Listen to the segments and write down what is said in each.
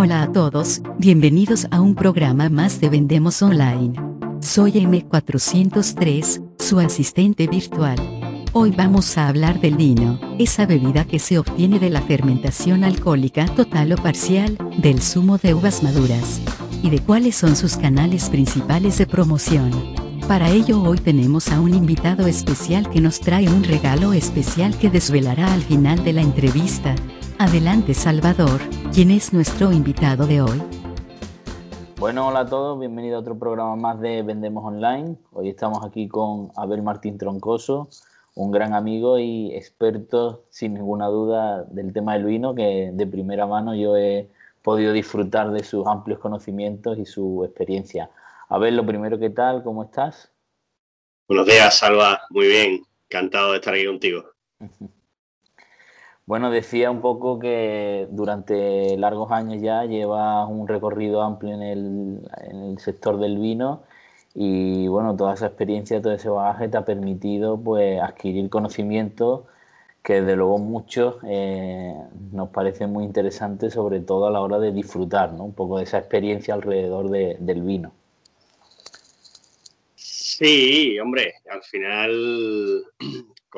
Hola a todos, bienvenidos a un programa más de Vendemos Online. Soy M403, su asistente virtual. Hoy vamos a hablar del vino, esa bebida que se obtiene de la fermentación alcohólica total o parcial del zumo de uvas maduras, y de cuáles son sus canales principales de promoción. Para ello hoy tenemos a un invitado especial que nos trae un regalo especial que desvelará al final de la entrevista. Adelante Salvador, ¿quién es nuestro invitado de hoy? Bueno, hola a todos, bienvenido a otro programa más de Vendemos Online. Hoy estamos aquí con Abel Martín Troncoso, un gran amigo y experto, sin ninguna duda, del tema del vino, que de primera mano yo he podido disfrutar de sus amplios conocimientos y su experiencia. Abel, lo primero, ¿qué tal? ¿Cómo estás? Buenos días, Salva. Muy bien. Encantado de estar aquí contigo. Bueno, decía un poco que durante largos años ya llevas un recorrido amplio en el, sector del vino y bueno, toda esa experiencia, todo ese bagaje te ha permitido pues adquirir conocimiento que desde luego muchos eh, nos parece muy interesante, sobre todo a la hora de disfrutar ¿no? un poco de esa experiencia alrededor del vino. Sí, hombre, al final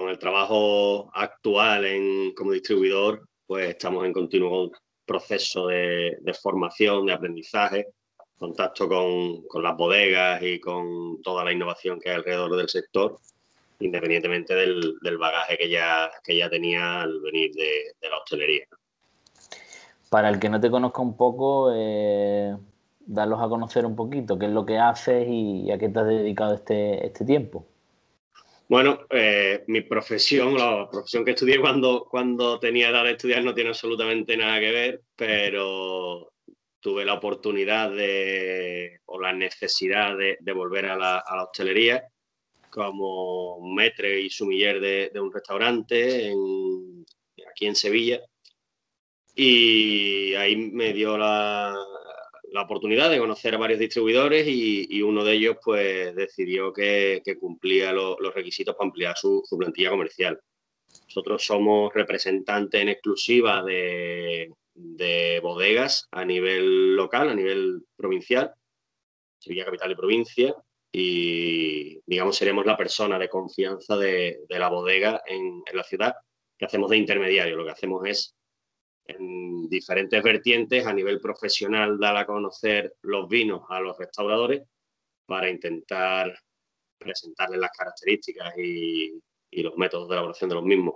con el trabajo actual en, como distribuidor, pues estamos en continuo proceso de, formación, de aprendizaje, contacto con, las bodegas y con toda la innovación que hay alrededor del sector, independientemente del, bagaje que ya, que ya tenía al venir de, la hostelería. Para el que no te conozca un poco, eh, darlos a conocer un poquito, qué es lo que haces y a qué te has dedicado este, este tiempo. Bueno, eh, mi profesión, la profesión que estudié cuando, cuando tenía edad de estudiar no tiene absolutamente nada que ver, pero tuve la oportunidad de, o la necesidad de, volver a la, hostelería como metre y sumiller de, un restaurante aquí en Sevilla. Y ahí me dio la, la oportunidad de conocer a varios distribuidores y, uno de ellos pues decidió que, cumplía los requisitos para ampliar su, plantilla comercial. Nosotros somos representantes en exclusiva de, bodegas a nivel local, a nivel provincial, Sevilla Capital y Provincia, y digamos seremos la persona de confianza de, la bodega en, en la ciudad que hacemos de intermediario. Lo que hacemos es en diferentes vertientes a nivel profesional dar a conocer los vinos a los restauradores para intentar presentarles las características y, los métodos de elaboración de los mismos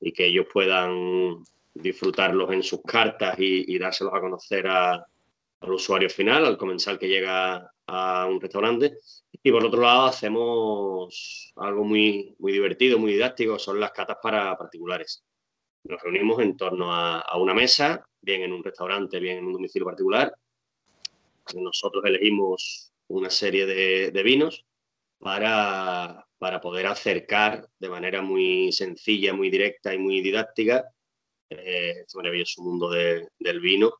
y que ellos puedan disfrutarlos en sus cartas y, dárselos a conocer al usuario final, al comensal que llega a un restaurante. Y por otro lado hacemos algo muy, muy divertido, muy didáctico, son las catas para particulares nos reunimos en torno a, una mesa, bien en un restaurante, bien en un domicilio particular. Nosotros elegimos una serie de, vinos para, poder acercar de manera muy sencilla, muy directa y muy didáctica eh, este maravilloso mundo del vino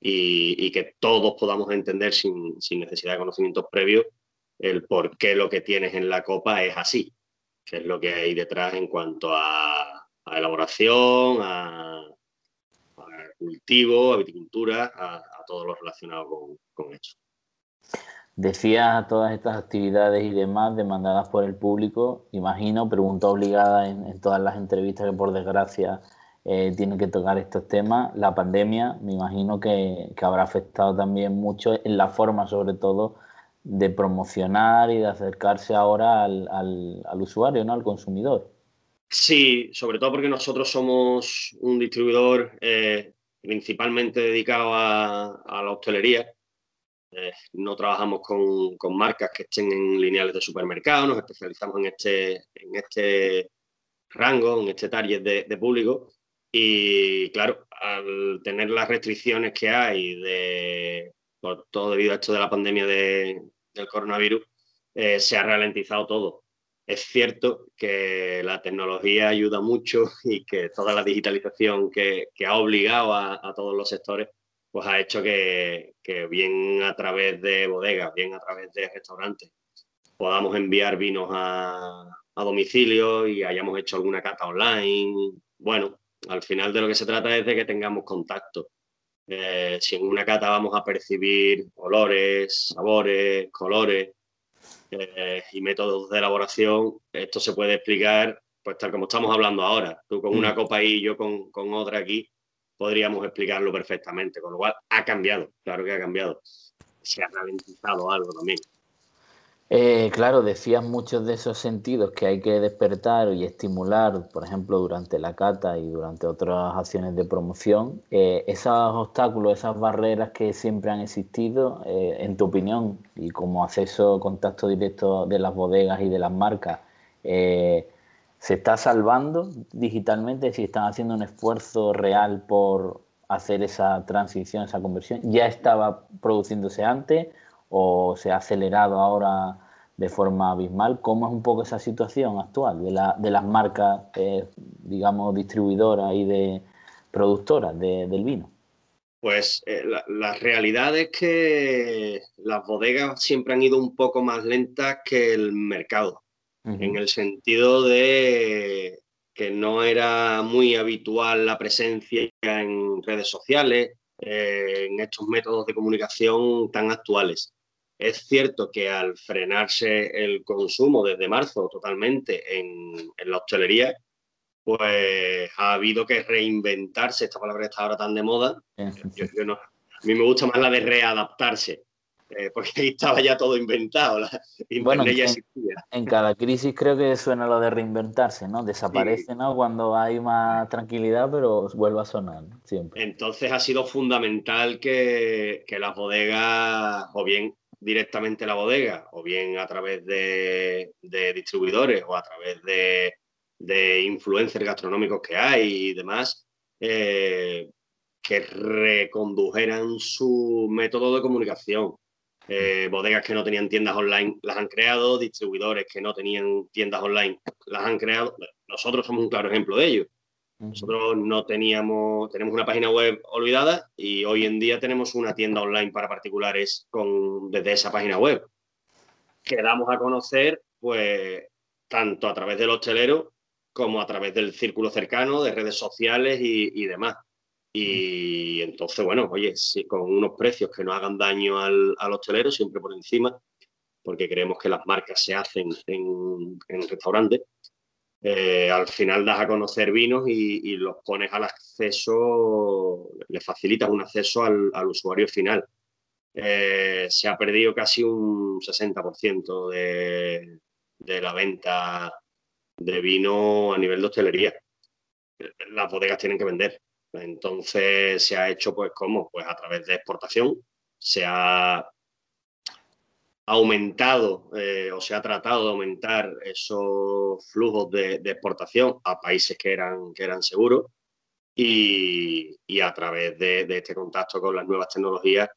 y, que todos podamos entender sin, sin, necesidad de conocimientos previos el por qué lo que tienes en la copa es así, qué es lo que hay detrás en cuanto a a elaboración, a, cultivo, a viticultura, a, todo lo relacionado con, eso. Decías todas estas actividades y demás demandadas por el público, imagino, pregunta obligada en, todas las entrevistas que por desgracia eh, tienen que tocar estos temas. La pandemia, me imagino que, habrá afectado también mucho en la forma, sobre todo, de promocionar y de acercarse ahora al, al usuario, ¿no? al consumidor. Sí, sobre todo porque nosotros somos un distribuidor eh, principalmente dedicado a, la hostelería. Eh, no trabajamos con, marcas que estén en lineales de supermercado, nos especializamos en este, en este rango, en este target de, público. Y claro, al tener las restricciones que hay de, por todo debido a esto de la pandemia del coronavirus, eh, se ha ralentizado todo es cierto que la tecnología ayuda mucho y que toda la digitalización que, ha obligado a, todos los sectores, pues ha hecho que, bien a través de bodegas, bien a través de restaurantes, podamos enviar vinos a, domicilio y hayamos hecho alguna cata online. Bueno, al final de lo que se trata es de que tengamos contacto. Eh, si en una cata vamos a percibir olores, sabores, colores eh, y métodos de elaboración, esto se puede explicar pues tal como estamos hablando ahora. Tú con una mm. copa y yo con, con otra aquí, podríamos explicarlo perfectamente, con lo cual ha cambiado, claro que ha cambiado. Se ha ralentizado algo también. Eh, claro, decías muchos de esos sentidos que hay que despertar y estimular, por ejemplo, durante la cata y durante otras acciones de promoción. Eh, esos obstáculos, esas barreras que siempre han existido, eh, en tu opinión, y como acceso, contacto directo de las bodegas y de las marcas, ¿se está salvando digitalmente? Si están haciendo un esfuerzo real por hacer esa transición, esa conversión, ¿ya estaba produciéndose antes? O se ha acelerado ahora de forma abismal. ¿Cómo es un poco esa situación actual de, la, de las marcas, eh, digamos, distribuidoras y de productoras del vino? Pues eh, la, realidad es que las bodegas siempre han ido un poco más lentas que el mercado, en el sentido de que no era muy habitual la presencia en redes sociales, eh, en estos métodos de comunicación tan actuales. Es cierto que al frenarse el consumo desde marzo totalmente en, la hostelería, pues ha habido que reinventarse, esta palabra que está ahora tan de moda. a mí me gusta más la de readaptarse, eh, porque ahí estaba ya todo inventado, la bueno, en, cada crisis creo que suena lo de reinventarse, ¿no? Desaparece, ¿no? Cuando hay más tranquilidad, pero vuelve a sonar, siempre. Entonces ha sido fundamental que, que las bodegas, o bien directamente a la bodega o bien a través de, distribuidores o a través de, influencers gastronómicos que hay y demás, eh, que recondujeran su método de comunicación. Eh, bodegas que no tenían tiendas online las han creado, distribuidores que no tenían tiendas online las han creado. Nosotros somos un claro ejemplo de ello. Nosotros no teníamos, tenemos una página web olvidada y hoy en día tenemos una tienda online para particulares con, desde esa página web. Que damos a conocer, pues, tanto a través del hostelero como a través del círculo cercano, de redes sociales y, demás. Y entonces, bueno, oye, con unos precios que no hagan daño al, hostelero, siempre por encima, porque creemos que las marcas se hacen en, en restaurantes eh, al final das a conocer vinos y, los pones al acceso, le facilitas un acceso al, usuario final. Eh, se ha perdido casi un 60% de, de la venta de vino a nivel de hostelería. Las bodegas tienen que vender. Entonces se ha hecho, pues, ¿cómo? Pues a través de exportación. Se ha aumentado eh, o se ha tratado de aumentar esos flujos de, exportación a países que eran, que eran seguros y, a través de, este contacto con las nuevas tecnologías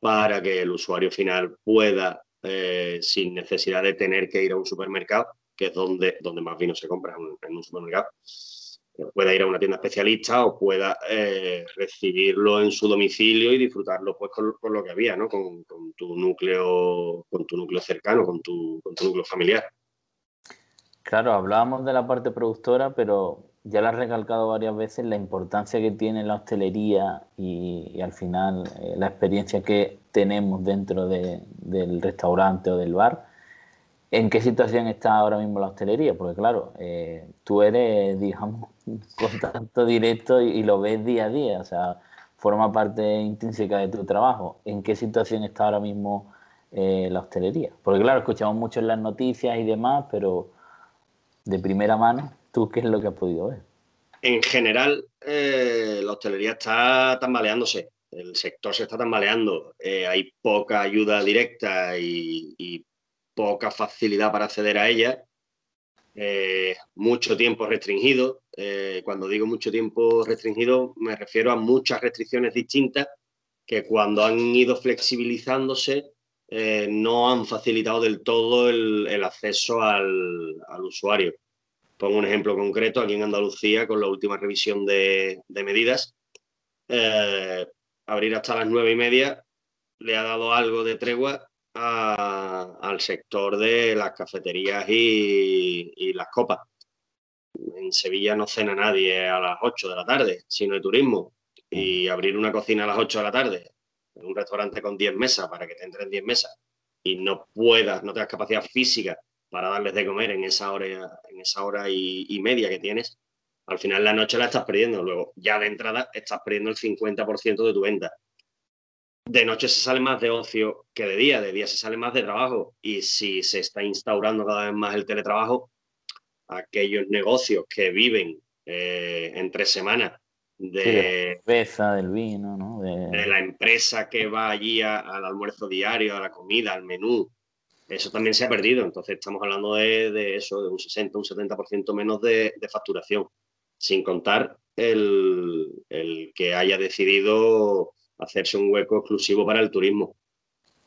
para que el usuario final pueda, eh, sin necesidad de tener que ir a un supermercado, que es donde, donde más vino se compra en un supermercado, pueda ir a una tienda especialista o pueda eh, recibirlo en su domicilio y disfrutarlo pues con, lo que había, ¿no? Con, tu núcleo, con tu núcleo cercano, con tu, núcleo familiar. Claro, hablábamos de la parte productora, pero ya lo has recalcado varias veces la importancia que tiene la hostelería y, al final eh, la experiencia que tenemos dentro del restaurante o del bar ¿En qué situación está ahora mismo la hostelería? Porque claro, eh, tú eres, digamos, contacto directo y, lo ves día a día, o sea, forma parte intrínseca de tu trabajo. ¿En qué situación está ahora mismo eh, la hostelería? Porque claro, escuchamos mucho en las noticias y demás, pero de primera mano, ¿tú qué es lo que has podido ver? En general, eh, la hostelería está tambaleándose, el sector se está tambaleando, hay poca ayuda directa y, y poca facilidad para acceder a ella, eh, mucho tiempo restringido. Eh, cuando digo mucho tiempo restringido, me refiero a muchas restricciones distintas que cuando han ido flexibilizándose eh, no han facilitado del todo el, acceso al, usuario. Pongo un ejemplo concreto, aquí en Andalucía, con la última revisión de, de medidas, abrir hasta las nueve y media le ha dado algo de tregua al sector de las cafeterías y, las copas. En Sevilla no cena nadie a las 8 de la tarde, sino de turismo. y abrir una cocina a las 8 de la tarde, en un restaurante con 10 mesas para que te entren 10 mesas y no puedas, no tengas capacidad física para darles de comer en esa hora, en esa hora y, media que tienes, al final la noche la estás perdiendo. Luego, ya de entrada, estás perdiendo el 50% de tu venta. De noche se sale más de ocio que de día, de día se sale más de trabajo. Y si se está instaurando cada vez más el teletrabajo, aquellos negocios que viven eh, entre semanas de, la del vino, ¿no? De... la empresa que va allí al almuerzo diario, a la comida, al menú. Eso también se ha perdido. Entonces estamos hablando de, eso, de un 60, un 70% menos de, facturación, sin contar el, que haya decidido hacerse un hueco exclusivo para el turismo.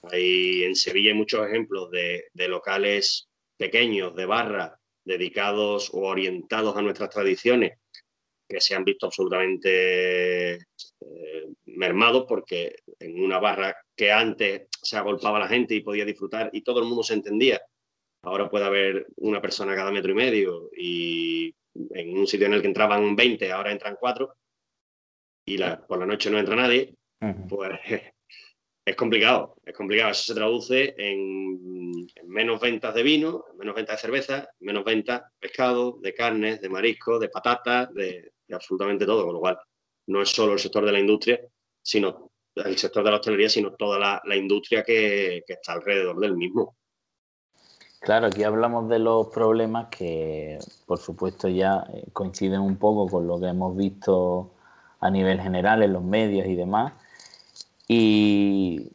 Hay, en Sevilla hay muchos ejemplos de, locales pequeños, de barra, dedicados o orientados a nuestras tradiciones, que se han visto absolutamente eh, mermados porque en una barra que antes se agolpaba la gente y podía disfrutar y todo el mundo se entendía, ahora puede haber una persona cada metro y medio y en un sitio en el que entraban 20, ahora entran 4 y por la noche no entra nadie, pues es complicado, es complicado. Eso se traduce en, menos ventas de vino, en menos ventas de cerveza, menos ventas de pescado, de carnes, de marisco, de patatas, de, absolutamente todo, con lo cual no es solo el sector de la industria, sino el sector de la hostelería, sino toda la, industria que, está alrededor del mismo. Claro, aquí hablamos de los problemas que, por supuesto, ya eh, coinciden un poco con lo que hemos visto a nivel general en los medios y demás. Y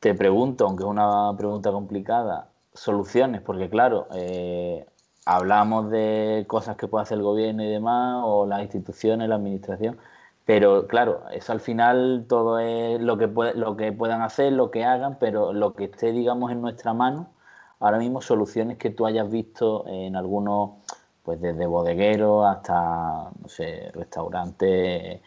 te pregunto, aunque es una pregunta complicada, soluciones, porque claro, eh, hablamos de cosas que puede hacer el gobierno y demás, o las instituciones, la administración, pero claro, eso al final todo es lo que, lo que puedan hacer, lo que hagan, pero lo que esté, digamos, en nuestra mano, ahora mismo soluciones que tú hayas visto en algunos, pues desde bodegueros hasta, no sé, restaurantes,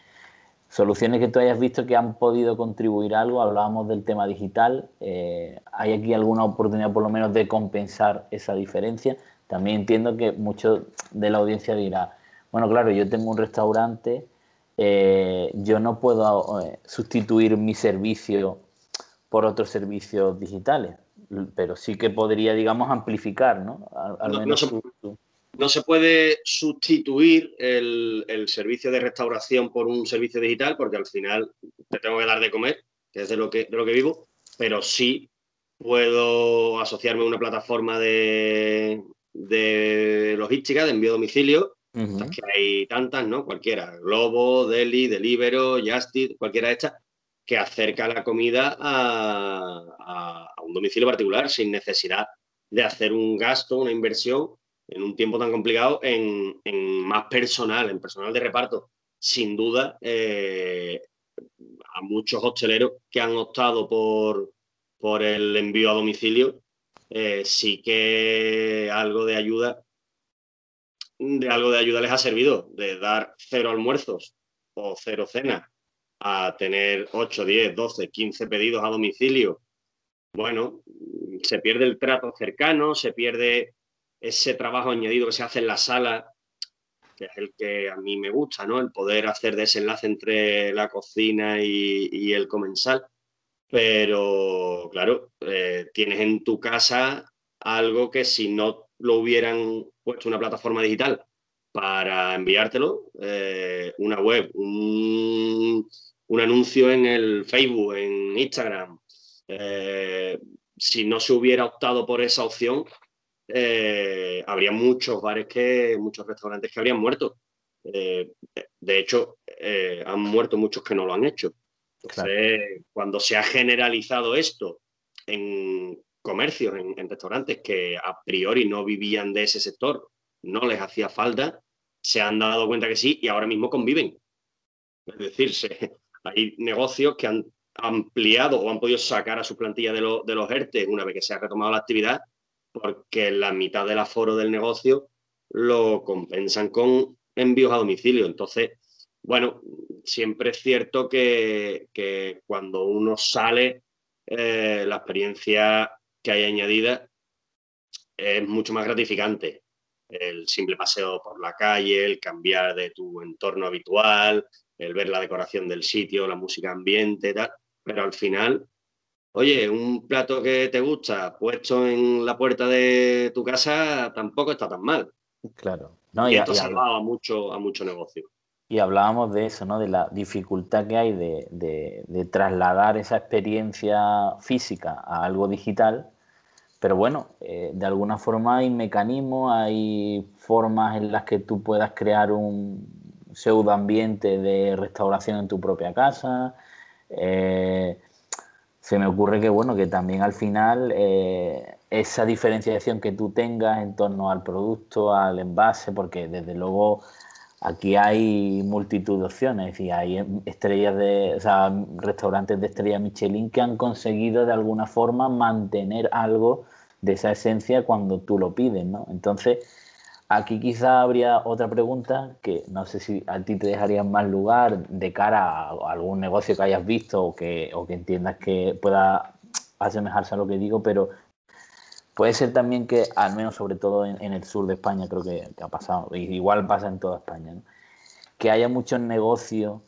soluciones que tú hayas visto que han podido contribuir algo, hablábamos del tema digital, eh, ¿hay aquí alguna oportunidad por lo menos de compensar esa diferencia? También entiendo que mucho de la audiencia dirá, bueno, claro, yo tengo un restaurante, eh, yo no puedo eh, sustituir mi servicio por otros servicios digitales, pero sí que podría, digamos, amplificar, ¿no? no, se, puede sustituir el, servicio de restauración por un servicio digital, porque al final te tengo que dar de comer, que es de lo que, de lo que vivo, pero sí puedo asociarme a una plataforma de, de logística, de envío a domicilio, que hay tantas, ¿no? Cualquiera, Globo, Deli, Delivero, Justit, cualquiera de estas, que acerca la comida a, un domicilio particular sin necesidad de hacer un gasto, una inversión en un tiempo tan complicado en, más personal, en personal de reparto. Sin duda, eh, a muchos hosteleros que han optado por, por el envío a domicilio eh, sí que algo de ayuda, de algo de ayuda les ha servido, de dar cero almuerzos o cero cenas a tener 8, 10, 12, 15 pedidos a domicilio. Bueno, se pierde el trato cercano, se pierde ese trabajo añadido que se hace en la sala, que es el que a mí me gusta, ¿no? El poder hacer desenlace entre la cocina y, el comensal pero claro, eh, tienes en tu casa algo que si no lo hubieran puesto una plataforma digital para enviártelo, eh, una web, un, anuncio en el Facebook, en Instagram, eh, si no se hubiera optado por esa opción, habría muchos bares que, muchos restaurantes que habrían muerto. de hecho, han muerto muchos que no lo han hecho. Entonces, cuando se ha generalizado esto en comercios, en, restaurantes que a priori no vivían de ese sector, no les hacía falta, se han dado cuenta que sí y ahora mismo conviven. Es decir, hay negocios que han ampliado o han podido sacar a su plantilla de, de los ERTE una vez que se ha retomado la actividad, porque la mitad del aforo del negocio lo compensan con envíos a domicilio. Entonces, bueno, siempre es cierto que, cuando uno sale, eh, la experiencia que hay añadida es mucho más gratificante. El simple paseo por la calle, el cambiar de tu entorno habitual, el ver la decoración del sitio, la música ambiente, tal, pero al final, oye, un plato que te gusta puesto en la puerta de tu casa tampoco está tan mal. Claro. No, y, esto salvaba mucho, a mucho negocio. Y hablábamos de eso, ¿no? De la dificultad que hay de, trasladar esa experiencia física a algo digital. Pero bueno, eh, de alguna forma hay mecanismos, hay formas en las que tú puedas crear un pseudo ambiente de restauración en tu propia casa. Eh, se me ocurre que bueno, que también al final eh, esa diferenciación que tú tengas en torno al producto, al envase, porque desde luego aquí hay multitud de opciones y hay estrellas de, o sea, restaurantes de estrella Michelin que han conseguido de alguna forma mantener algo de esa esencia cuando tú lo pides, ¿no? Entonces, aquí quizá habría otra pregunta que no sé si a ti te dejaría más lugar de cara a algún negocio que hayas visto o que, o que entiendas que pueda asemejarse a lo que digo, pero Puede ser también que, al menos sobre todo en, el sur de España, creo que, ha pasado, igual pasa en toda España, que haya muchos negocios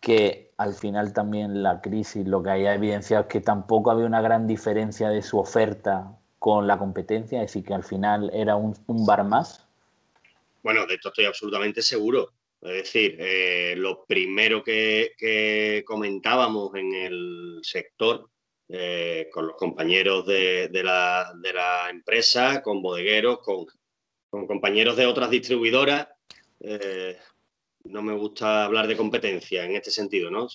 que al final también la crisis lo que haya evidenciado es que tampoco había una gran diferencia de su oferta con la competencia, es decir, que al final era un, bar más. Bueno, de esto estoy absolutamente seguro. Es decir, eh, lo primero que comentábamos en el sector eh, con los compañeros de, la, empresa, con bodegueros, con, compañeros de otras distribuidoras. Eh, no me gusta hablar de competencia en este sentido, ¿no?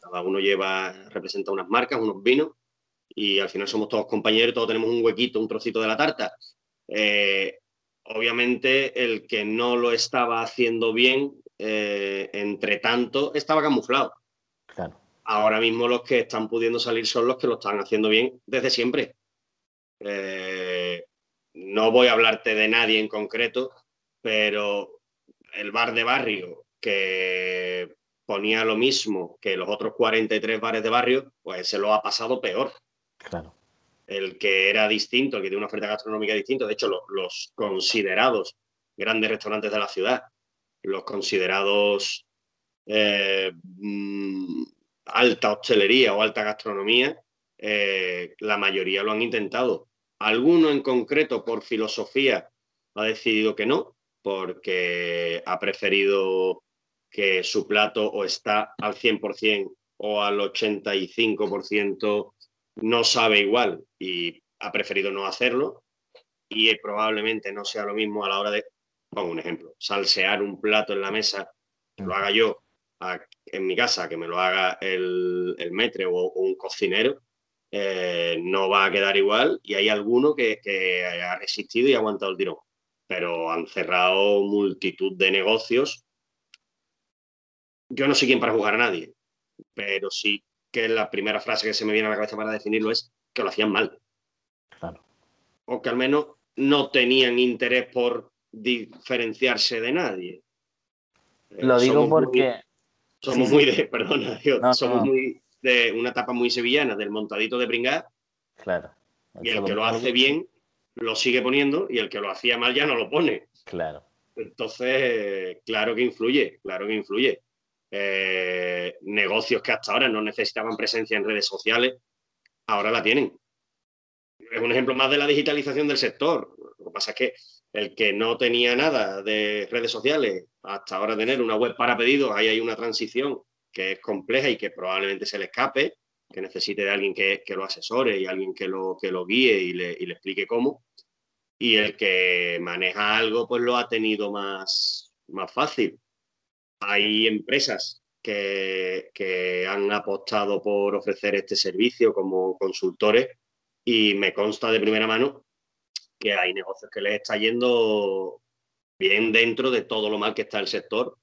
cada uno lleva, representa unas marcas, unos vinos, y al final somos todos compañeros, todos tenemos un huequito, un trocito de la tarta. Eh, obviamente, el que no lo estaba haciendo bien, entre tanto, estaba camuflado. Claro ahora mismo los que están pudiendo salir son los que lo están haciendo bien desde siempre. Eh, no voy a hablarte de nadie en concreto, pero el bar de barrio que ponía lo mismo que los otros 43 bares de barrio, pues se lo ha pasado peor. Claro. El que era distinto, el que tiene una oferta gastronómica distinta, de hecho, los, considerados grandes restaurantes de la ciudad, los considerados eh, mm, alta hostelería o alta gastronomía, eh, la mayoría lo han intentado. Alguno en concreto, por filosofía, ha decidido que no, porque ha preferido que su plato o está al 100% o al 85% no sabe igual y ha preferido no hacerlo. Y probablemente no sea lo mismo a la hora de, pongo un ejemplo, salsear un plato en la mesa, lo haga yo en mi casa que me lo haga el, el metre o, un cocinero, eh, no va a quedar igual y hay alguno que, ha resistido y ha aguantado el tirón. Pero han cerrado multitud de negocios. Yo no sé quién para jugar a nadie, pero sí que la primera frase que se me viene a la cabeza para definirlo es que lo hacían mal. Claro. O que al menos no tenían interés por diferenciarse de nadie. Lo digo porque, somos muy de, perdona, somos muy de una etapa muy sevillana, del montadito de bringar. Claro. Y el que lo hace bien lo sigue poniendo y el que lo hacía mal ya no lo pone. Claro. Entonces, claro que influye, claro que influye. Eh, negocios que hasta ahora no necesitaban presencia en redes sociales, ahora la tienen. Es un ejemplo más de la digitalización del sector. Lo que pasa es que el que no tenía nada de redes sociales hasta ahora tener una web para pedidos, ahí hay una transición que es compleja y que probablemente se le escape, que necesite de alguien que, lo asesore y alguien que lo, que lo guíe y le, explique cómo. Y el que maneja algo, pues lo ha tenido más, más fácil. Hay empresas que, que han apostado por ofrecer este servicio como consultores y me consta de primera mano que hay negocios que les está yendo bien dentro de todo lo mal que está el sector,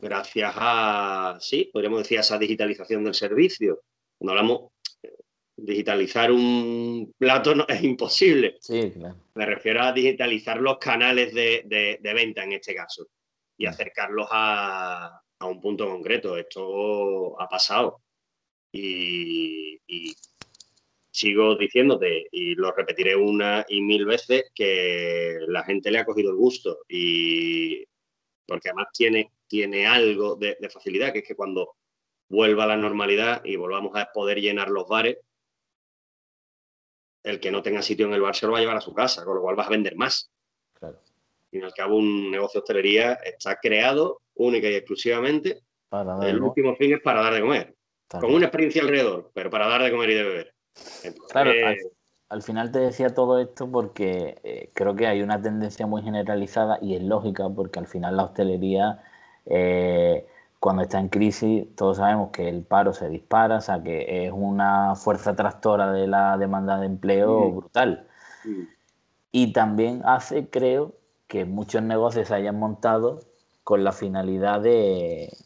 gracias a, sí, podríamos decir, a esa digitalización del servicio. Cuando hablamos, digitalizar un plato no, es imposible. Sí, claro. Me refiero a digitalizar los canales de, venta en este caso y mm. acercarlos a, un punto concreto. Esto ha pasado. y sigo diciéndote, y lo repetiré una y mil veces, que la gente le ha cogido el gusto y porque además tiene, tiene algo de, facilidad, que es que cuando vuelva a la normalidad y volvamos a poder llenar los bares, el que no tenga sitio en el bar se lo va a llevar a su casa, con lo cual vas a vender más. Claro. Y al cabo, un negocio de hostelería está creado única y exclusivamente. el último fin es para dar de comer. con una experiencia alrededor, pero para dar de comer y de beber. claro, al, final te decía todo esto porque eh, creo que hay una tendencia muy generalizada y es lógica porque al final la hostelería. Eh, cuando está en crisis, todos sabemos que el paro se dispara, o sea que es una fuerza tractora de la demanda de empleo brutal. Y también hace, creo, que muchos negocios se hayan montado con la finalidad de,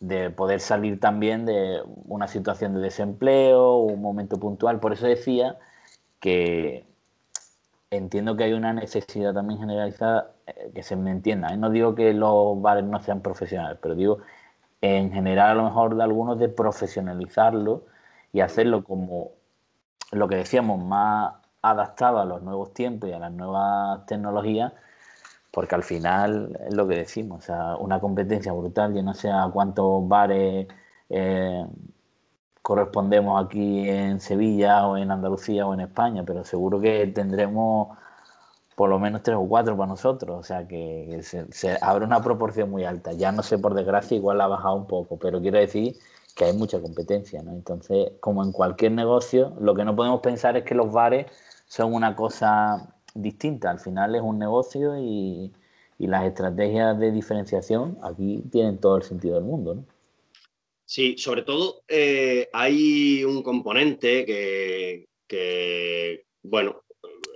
de poder salir también de una situación de desempleo un momento puntual. Por eso decía que entiendo que hay una necesidad también generalizada, eh, que se me entienda. No digo que los bares no sean profesionales, pero digo en general a lo mejor de algunos de profesionalizarlo y hacerlo como lo que decíamos, más adaptado a los nuevos tiempos y a las nuevas tecnologías, porque al final es lo que decimos, o sea, una competencia brutal, yo no sé a cuántos bares eh, correspondemos aquí en Sevilla o en Andalucía o en España, pero seguro que tendremos por lo menos tres o cuatro para nosotros, o sea que se, abre una proporción muy alta. Ya no sé, por desgracia, igual ha bajado un poco, pero quiero decir que hay mucha competencia, ¿no? Entonces, como en cualquier negocio, lo que no podemos pensar es que los bares son una cosa distinta. Al final es un negocio y, las estrategias de diferenciación aquí tienen todo el sentido del mundo. Sí, sobre todo eh, hay un componente que, que, bueno,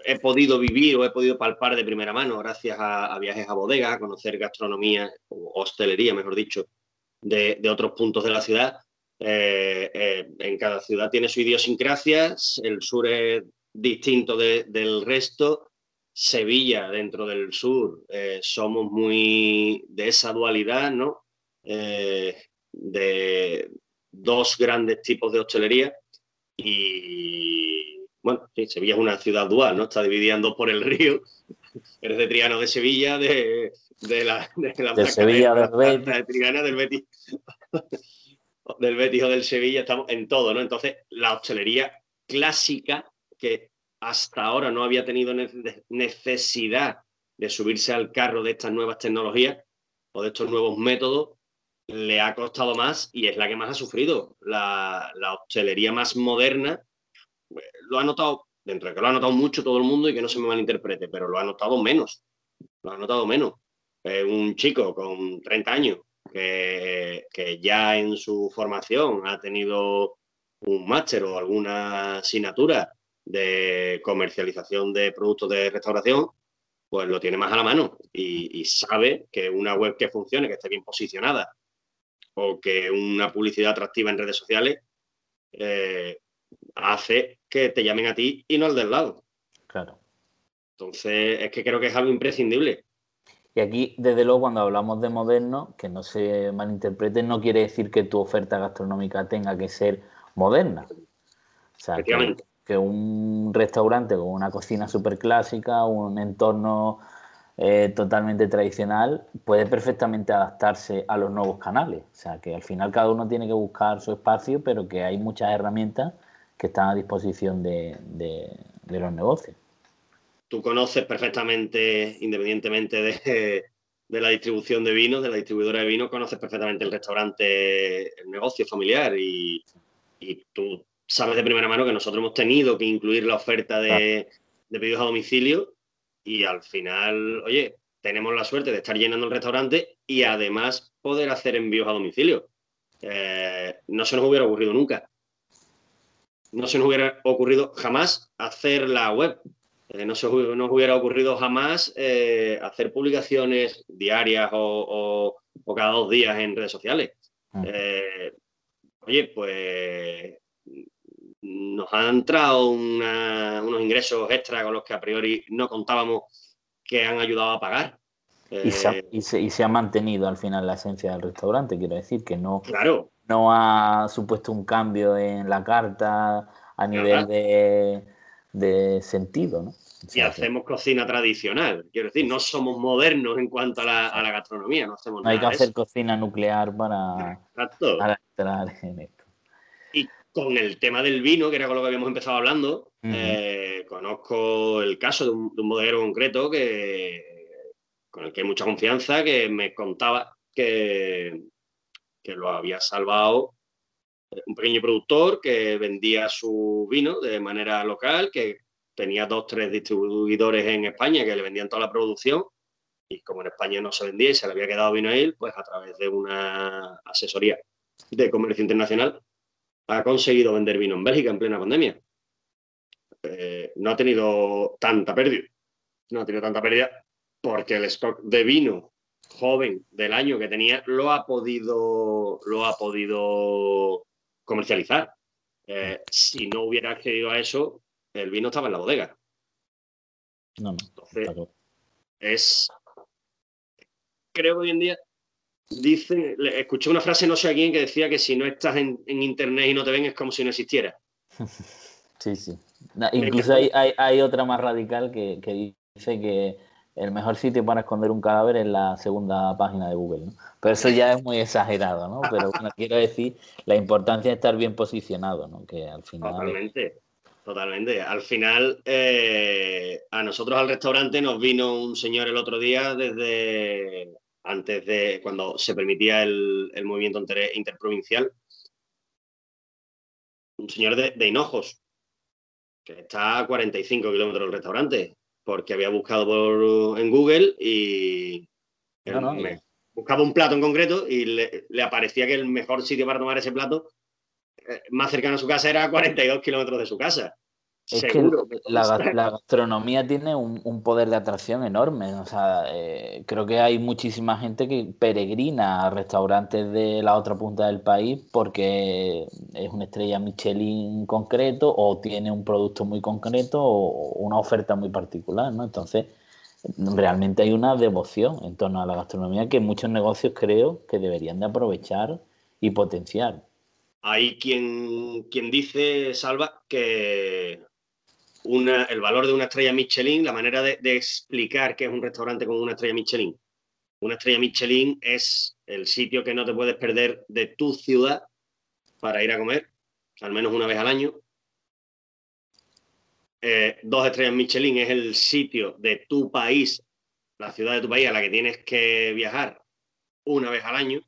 he podido vivir o he podido palpar de primera mano gracias a, viajes a bodegas, a conocer gastronomía o hostelería, mejor dicho, de, otros puntos de la ciudad. Eh, eh, en cada ciudad tiene su idiosincrasia, el sur es distinto del resto. Sevilla, dentro del sur, eh, somos muy de esa dualidad, ¿no? de dos grandes tipos de hostelería y bueno, sí, Sevilla es una ciudad dual, ¿no? Está dividiendo por el río. Eres de Triano de Sevilla, de, la, de la Sevilla, del Betis. De Triana, del Betis. del Betis o del Sevilla, estamos en todo, ¿no? Entonces, la hostelería clásica, que hasta ahora no había tenido necesidad de subirse al carro de estas nuevas tecnologías o de estos nuevos métodos, le ha costado más y es la que más ha sufrido. La, la hostelería más moderna lo ha notado, dentro de que lo ha notado mucho todo el mundo y que no se me malinterprete, pero lo ha notado menos. Lo ha notado menos. un chico con 30 años que, ya en su formación ha tenido un máster o alguna asignatura de comercialización de productos de restauración, pues lo tiene más a la mano y, sabe que una web que funcione, que esté bien posicionada o que una publicidad atractiva en redes sociales eh, hace que te llamen a ti y no al del lado. Claro. Entonces, es que creo que es algo imprescindible. Y aquí, desde luego, cuando hablamos de moderno, que no se malinterprete, no quiere decir que tu oferta gastronómica tenga que ser moderna. O sea, que, un restaurante con una cocina súper clásica, un entorno eh, totalmente tradicional, puede perfectamente adaptarse a los nuevos canales. O sea, que al final cada uno tiene que buscar su espacio, pero que hay muchas herramientas que están a disposición de, los negocios. Tú conoces perfectamente, independientemente de, la distribución de vinos, de la distribuidora de vinos, conoces perfectamente el restaurante, el negocio familiar y, tú sabes de primera mano que nosotros hemos tenido que incluir la oferta de, pedidos a domicilio y al final, oye, tenemos la suerte de estar llenando el restaurante y además poder hacer envíos a domicilio. Eh, no se nos hubiera ocurrido nunca no se nos hubiera ocurrido jamás hacer la web. Eh, no se nos hubiera ocurrido jamás eh, hacer publicaciones diarias o, cada dos días en redes sociales. Mm. Oye, pues nos han entrado unos ingresos extra con los que a priori no contábamos que han ayudado a pagar. Y se, y, se, ha mantenido al final la esencia del restaurante, quiero decir, que no, claro no ha supuesto un cambio en la carta a nivel de de sentido, ¿no? y hacemos cocina tradicional. Quiero decir, no somos modernos en cuanto a la, gastronomía, no hacemos no hay que hacer cocina nuclear para, entrar en esto. Y con el tema del vino, que era con lo que habíamos empezado hablando, eh, conozco el caso de un, de bodeguero concreto que, con el que hay mucha confianza, que me contaba que, que lo había salvado un pequeño productor que vendía su vino de manera local, que tenía dos, tres distribuidores en España que le vendían toda la producción y como en España no se vendía y se le había quedado vino a él, pues a través de una asesoría de comercio internacional ha conseguido vender vino en Bélgica en plena pandemia. Eh, no ha tenido tanta pérdida, no ha tenido tanta pérdida porque el stock de vino joven del año que tenía lo ha podido, lo ha podido comercializar. Eh, si no hubiera accedido a eso, el vino estaba en la bodega. No, no. Entonces, es. Creo que hoy en día dice, escuché una frase no sé a quién que decía que si no estás en, internet y no te ven es como si no existiera. Sí, sí. incluso hay, hay, otra más radical que, que, dice que el mejor sitio para esconder un cadáver es la segunda página de Google, ¿no? Pero eso ya es muy exagerado, ¿no? Pero bueno, quiero decir la importancia de estar bien posicionado, ¿no? Que al final... Totalmente. Totalmente. Al final, eh, a nosotros al restaurante nos vino un señor el otro día desde antes de cuando se permitía el, movimiento interprovincial. Un señor de, Hinojos, que está a 45 kilómetros del restaurante, porque había buscado en Google y buscaba un plato en concreto y le, le, aparecía que el mejor sitio para tomar ese plato eh, más cercano a su casa era a 42 kilómetros de su casa. Es que la, gastronomía tiene un, poder de atracción enorme. O sea, eh, creo que hay muchísima gente que peregrina a restaurantes de la otra punta del país porque es una estrella Michelin concreto o tiene un producto muy concreto o una oferta muy particular, ¿no? Entonces, realmente hay una devoción en torno a la gastronomía que muchos negocios creo que deberían de aprovechar y potenciar. Hay quien, quien dice, Salva, que el valor de una estrella Michelin, la manera de, explicar qué es un restaurante con una estrella Michelin. Una estrella Michelin es el sitio que no te puedes perder de tu ciudad para ir a comer, al menos una vez al año. Eh, dos estrellas Michelin es el sitio de tu país, la ciudad de tu país a la que tienes que viajar una vez al año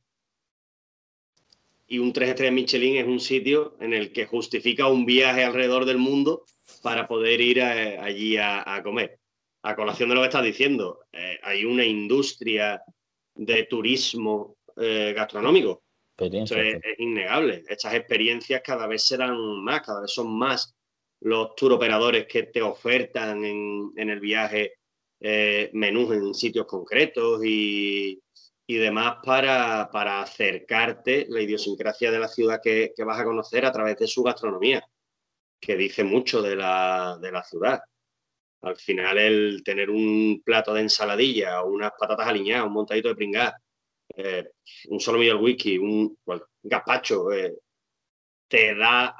y un tres estrellas Michelin es un sitio en el que justifica un viaje alrededor del mundo para poder ir allí a, comer. A colación de lo que estás diciendo, eh, hay una industria de turismo eh, gastronómico. Eso es, innegable. Estas experiencias cada vez serán más, cada vez son más los tour operadores que te ofertan en, el viaje eh, menús en sitios concretos y, y demás para, acercarte la idiosincrasia de la ciudad que, vas a conocer a través de su gastronomía, que dice mucho de la, ciudad. Al final, el tener un plato de ensaladilla, unas patatas aliñadas, un montadito de pringá, eh, un solo medio whisky, un, gazpacho, eh, te, da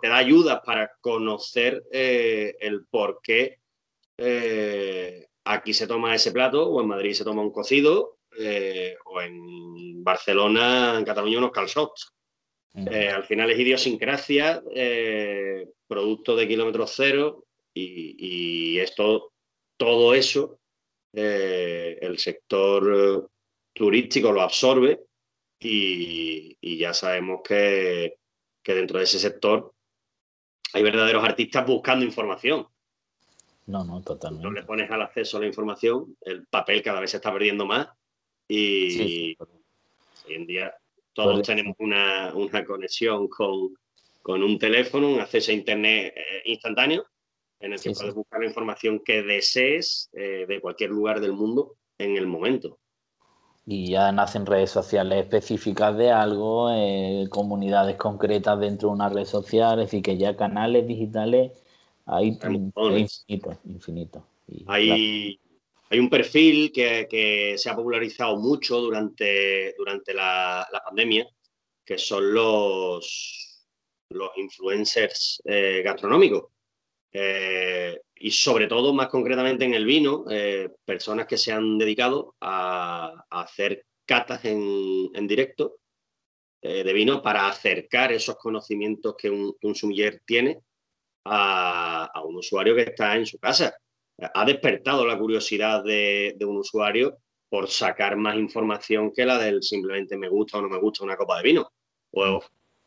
te da ayudas para conocer eh, el por qué aquí se toma ese plato o en Madrid se toma un cocido eh, o en Barcelona, en Cataluña, unos calzots. Eh, al final es idiosincrasia, eh, producto de kilómetros cero y, esto, todo eso, el sector turístico lo absorbe y, ya sabemos que, dentro de ese sector hay verdaderos artistas buscando información. No, no, totalmente. No le pones al acceso a la información, el papel cada vez se está perdiendo más y hoy en día todos tenemos una, conexión con, un teléfono, un acceso a Internet eh, instantáneo, en el que puedes buscar la información que desees eh, de cualquier lugar del mundo en el momento. Y ya nacen redes sociales específicas de algo, eh, comunidades concretas dentro de una red social, es decir, que ya canales digitales hay, infinito, infinito. hay, hay un perfil que, se ha popularizado mucho durante, durante la, pandemia, que son los, los influencers eh, gastronómicos. Eh, y sobre todo, más concretamente en el vino, eh, personas que se han dedicado a, hacer catas en, directo de vino para acercar esos conocimientos que un, un tiene a, un usuario que está en su casa. Ha despertado la curiosidad de, de un usuario por sacar más información que la del simplemente me gusta o no me gusta una copa de vino. O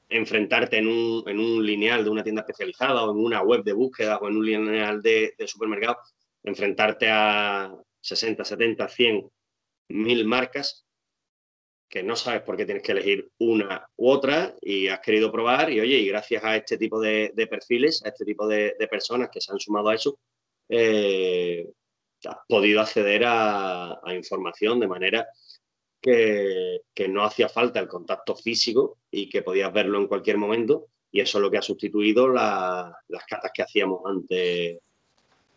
enfrentarte en un, en un lineal de una tienda especializada o en una web de búsqueda o en un lineal de, supermercado, enfrentarte a 60, 70, 100, mil marcas que no sabes por qué tienes que elegir una u otra y has querido probar y oye, y gracias a este tipo de, perfiles, a este tipo de, personas que se han sumado a eso, eh, has podido acceder a, información de manera que, no hacía falta el contacto físico y que podías verlo en cualquier momento. Y eso es lo que ha sustituido las catas que hacíamos antes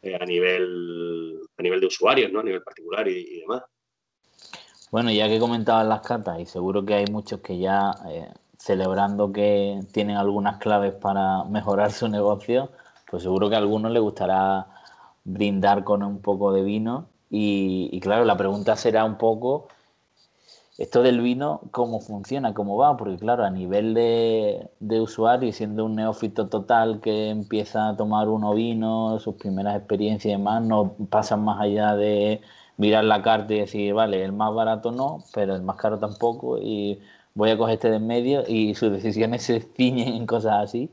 eh, a, nivel, a nivel de usuarios, ¿no? a nivel particular y, demás. Bueno, ya que comentabas las catas, y seguro que hay muchos que ya eh, celebrando que tienen algunas claves para mejorar su negocio, pues seguro que a algunos les gustará brindar con un poco de vino. Y, claro, la pregunta será un poco, esto del vino, ¿cómo funciona? ¿Cómo va? Porque claro, a nivel de, de usuario, siendo un neófito total que empieza a tomar uno vino, sus primeras experiencias y demás, no pasan más allá de mirar la carta y decir, vale, el más barato no, pero el más caro tampoco, y voy a coger este de en medio, y sus decisiones se ciñen en cosas así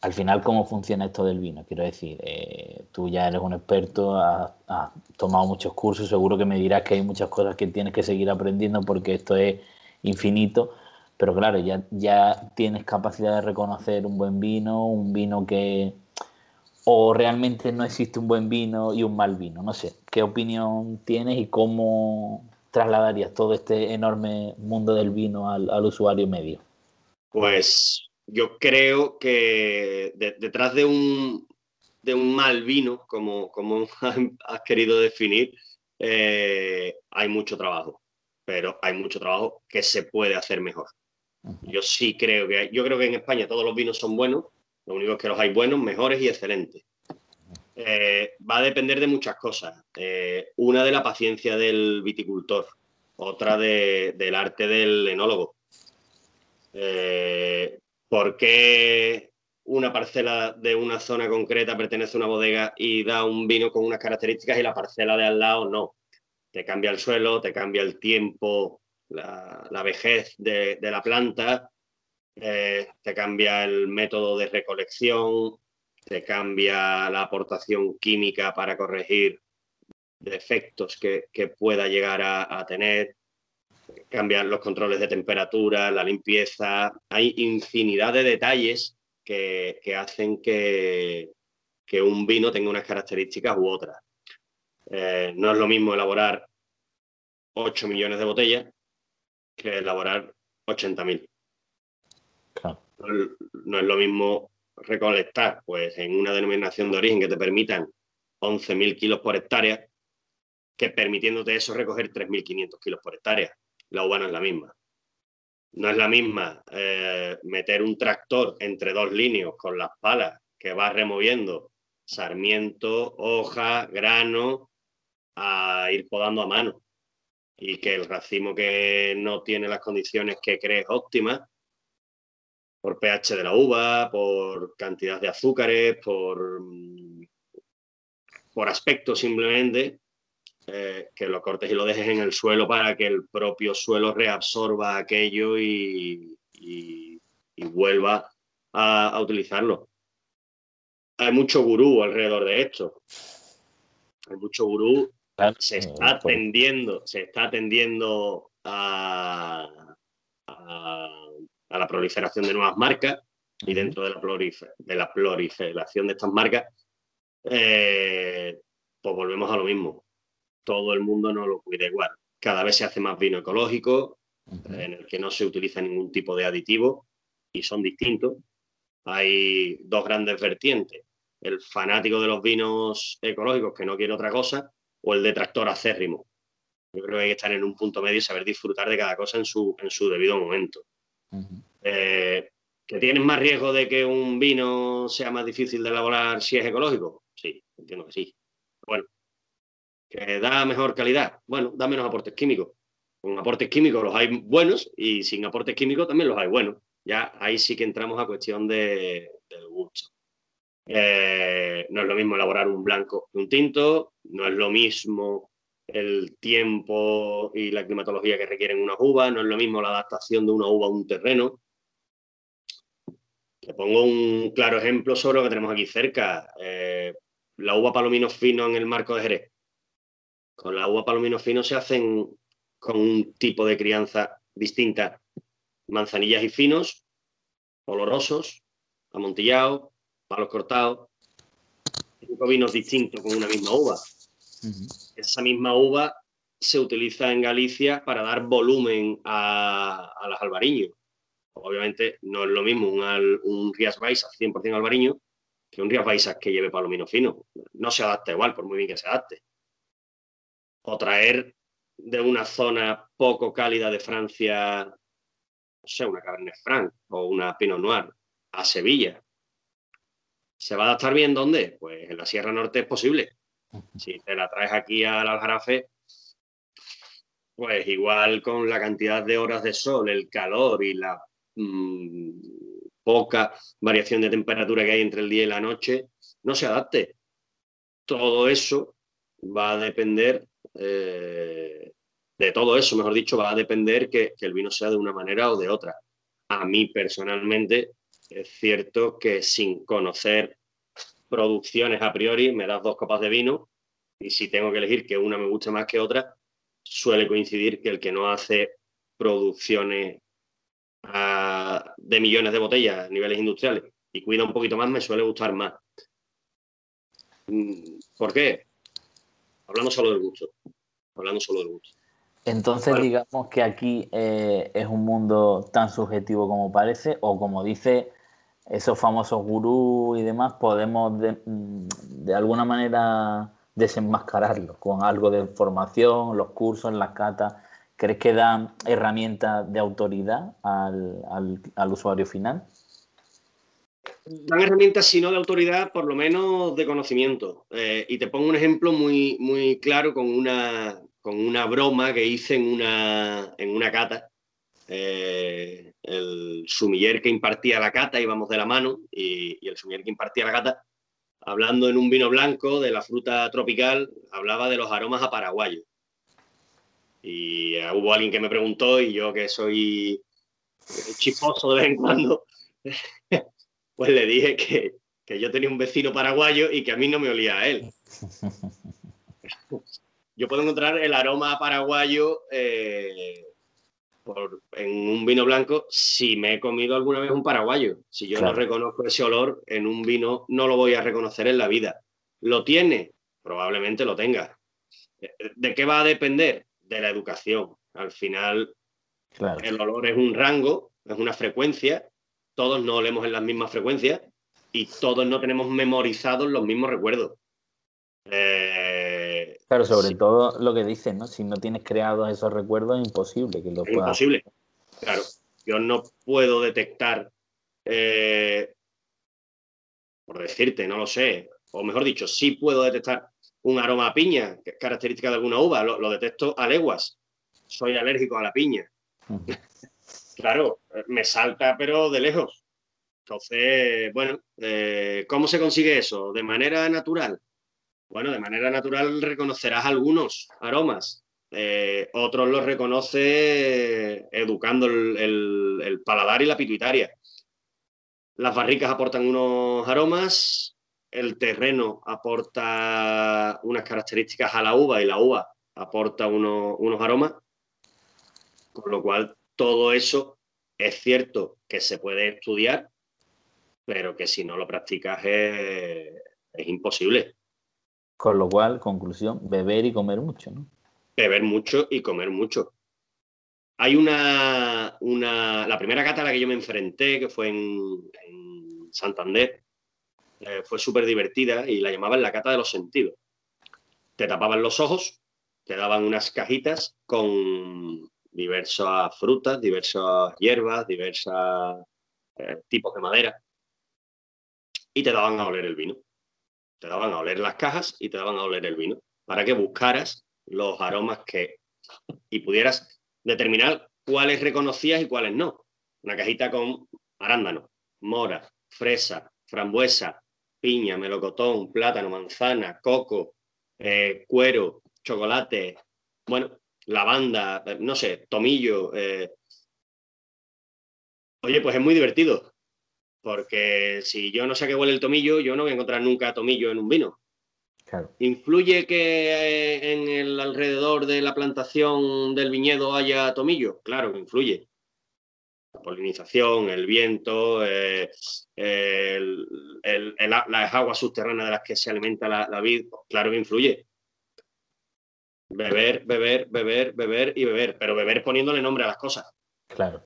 al final, ¿cómo funciona esto del vino? Quiero decir, eh, tú ya eres un experto, has, tomado muchos cursos, seguro que me dirás que hay muchas cosas que tienes que seguir aprendiendo porque esto es infinito, pero claro, ya, ya tienes capacidad de reconocer un buen vino, un vino que... o realmente no existe un buen vino y un mal vino, no sé. ¿Qué opinión tienes y cómo trasladarías todo este enorme mundo del vino al, al usuario medio? Pues yo creo que detrás de un, de un mal vino, como, como has querido definir, eh, hay mucho trabajo, pero hay mucho trabajo que se puede hacer mejor. Yo sí creo que yo creo que en España todos los vinos son buenos, lo único es que los hay buenos, mejores y excelentes. Eh, va a depender de muchas cosas. Eh, una de la paciencia del viticultor, otra del arte del enólogo. ¿Por qué una parcela de una zona concreta pertenece a una bodega y da un vino con unas características y la parcela de al lado no? Te cambia el suelo, te cambia el tiempo, la, vejez de, la planta, eh, te cambia el método de recolección, te cambia la aportación química para corregir defectos que, pueda llegar a tener cambian los controles de temperatura, la limpieza, hay infinidad de detalles que, hacen que, un vino tenga unas características u otras. Eh, no es lo mismo elaborar 8 millones de botellas que elaborar 80.000. No, no, es lo mismo recolectar pues, en una denominación de origen que te permitan 11.000 kilos por hectárea que permitiéndote eso recoger 3.500 kilos por hectárea la uva no es la misma. No es la misma eh, meter un tractor entre dos líneas con las palas que va removiendo sarmiento, hoja, grano, a ir podando a mano. Y que el racimo que no tiene las condiciones que crees óptimas, por pH de la uva, por cantidad de azúcares, por, mm, por aspecto simplemente, eh, que lo cortes y lo dejes en el suelo para que el propio suelo reabsorba aquello y, vuelva a, utilizarlo. Hay mucho gurú alrededor de esto. Hay mucho gurú. Se está atendiendo, se está atendiendo a, la proliferación de nuevas marcas y dentro de la, proliferación de estas marcas, eh, pues volvemos a lo mismo todo el mundo no lo cuida igual. Cada vez se hace más vino ecológico, en el que no se utiliza ningún tipo de aditivo y son distintos. Hay dos grandes vertientes. El fanático de los vinos ecológicos que no quiere otra cosa o el detractor acérrimo. Yo creo que hay que estar en un punto medio y saber disfrutar de cada cosa en su, en su debido momento. Eh, ¿Que tienes más riesgo de que un vino sea más difícil de elaborar si es ecológico? Sí, entiendo que sí. Bueno, ¿que da mejor calidad? Bueno, da menos aportes químicos. Con aportes químicos los hay buenos y sin aportes químicos también los hay buenos. Ya ahí sí que entramos a cuestión de, gusto. Eh, no es lo mismo elaborar un blanco que un tinto, no es lo mismo el tiempo y la climatología que requieren unas uvas, no es lo mismo la adaptación de una uva a un terreno. Te pongo un claro ejemplo sobre lo que tenemos aquí cerca. Eh, la uva palomino fino en el marco de Jerez. Con la uva palomino fino se hacen con un tipo de crianza distinta. Manzanillas y finos, olorosos, amontillados, palos cortados. Cinco vinos distintos con una misma uva. Esa misma uva se utiliza en Galicia para dar volumen a, a las albariños obviamente no es lo mismo un, un Rías Baixas 100% albariño que un Rías Baixas que lleve palomino fino. No se adapta igual, por muy bien que se adapte. O traer de una zona poco cálida de Francia, no sé, una Cabernet Franc o una Pinot Noir a Sevilla. ¿Se va a adaptar bien dónde? Pues en la Sierra Norte es posible. Si te la traes aquí al Aljarafe, pues igual con la cantidad de horas de sol, el calor y la Mm, poca variación de temperatura que hay entre el día y la noche, no se adapte. Todo eso va a depender, eh, de todo eso, mejor dicho, va a depender que, el vino sea de una manera o de otra. A mí personalmente es cierto que sin conocer producciones a priori, me das dos copas de vino y si tengo que elegir que una me guste más que otra, suele coincidir que el que no hace producciones de millones de botellas a niveles industriales y cuida un poquito más, me suele gustar más. Mm, ¿Por qué? Hablando solo del gusto. Hablando solo del gusto. Entonces, digamos que aquí eh, es un mundo tan subjetivo como parece, o como dice esos famosos gurús y demás, podemos de, mm, de, alguna manera desenmascararlo con algo de formación, los cursos, las catas. ¿Crees que dan herramientas de autoridad al, usuario final? Dan herramientas, si no de autoridad, por lo menos de conocimiento. Eh, y te pongo un ejemplo muy, muy claro con una, con una broma que hice en una, en una cata. Eh, el sumiller que impartía la cata, íbamos de la mano, y, y el sumiller que impartía la cata, hablando en un vino blanco de la fruta tropical, hablaba de los aromas a paraguayo. Y eh, hubo alguien que me preguntó y yo que soy chifoso de vez en cuando, pues le dije que, yo tenía un vecino paraguayo y que a mí no me olía a él. yo puedo encontrar el aroma paraguayo eh, en un vino blanco si me he comido alguna vez un paraguayo. Si yo no reconozco ese olor en un vino, no lo voy a reconocer en la vida. ¿Lo tiene? Probablemente lo tenga. ¿De qué va a depender? de la educación. Al final, el olor es un rango, es una frecuencia, todos no olemos en las mismas frecuencias y todos no tenemos memorizados los mismos recuerdos. Eh, claro, sobre todo lo que dices, ¿no? Si no tienes creados esos recuerdos, es imposible que lo es Imposible, claro. Yo no puedo detectar, eh, por decirte, no lo sé, o mejor dicho, sí puedo detectar un aroma a piña, que es característica de alguna uva, lo, detecto a leguas. Soy alérgico a la piña. claro, me salta, pero de lejos. Entonces, bueno, eh, ¿cómo se consigue eso? ¿De manera natural? Bueno, de manera natural reconocerás algunos aromas. Eh, otros los reconoce educando el, el paladar y la pituitaria. Las barricas aportan unos aromas, el terreno aporta unas características a la uva y la uva aporta unos aromas, con lo cual todo eso es cierto que se puede estudiar, pero que si no lo practicas es, imposible. Con lo cual, conclusión, beber y comer mucho, ¿no? Beber mucho y comer mucho. Hay una, una la primera cata a la que yo me enfrenté, que fue en, en Santander, eh, fue súper divertida y la llamaban la cata de los sentidos. Te tapaban los ojos, te daban unas cajitas con diversas frutas, diversas hierbas, diversas eh, tipos de madera, y te daban a oler el vino. Te daban a oler las cajas y te daban a oler el vino, para que buscaras los aromas que y pudieras determinar cuáles reconocías y cuáles no. Una cajita con arándano, mora, fresa, frambuesa, piña, melocotón, plátano, manzana, coco, eh, cuero, chocolate, bueno, lavanda, eh, no sé, tomillo. Eh. Oye, pues es muy divertido, porque si yo no sé qué huele el tomillo, yo no voy a encontrar nunca tomillo en un vino. ¿Influye que en el alrededor de la plantación del viñedo haya tomillo? Claro que influye. La polinización, el viento, eh, las aguas subterráneas de las que se alimenta la, vid, claro que influye. Beber, beber, beber, beber y beber, pero beber poniéndole nombre a las cosas. Claro.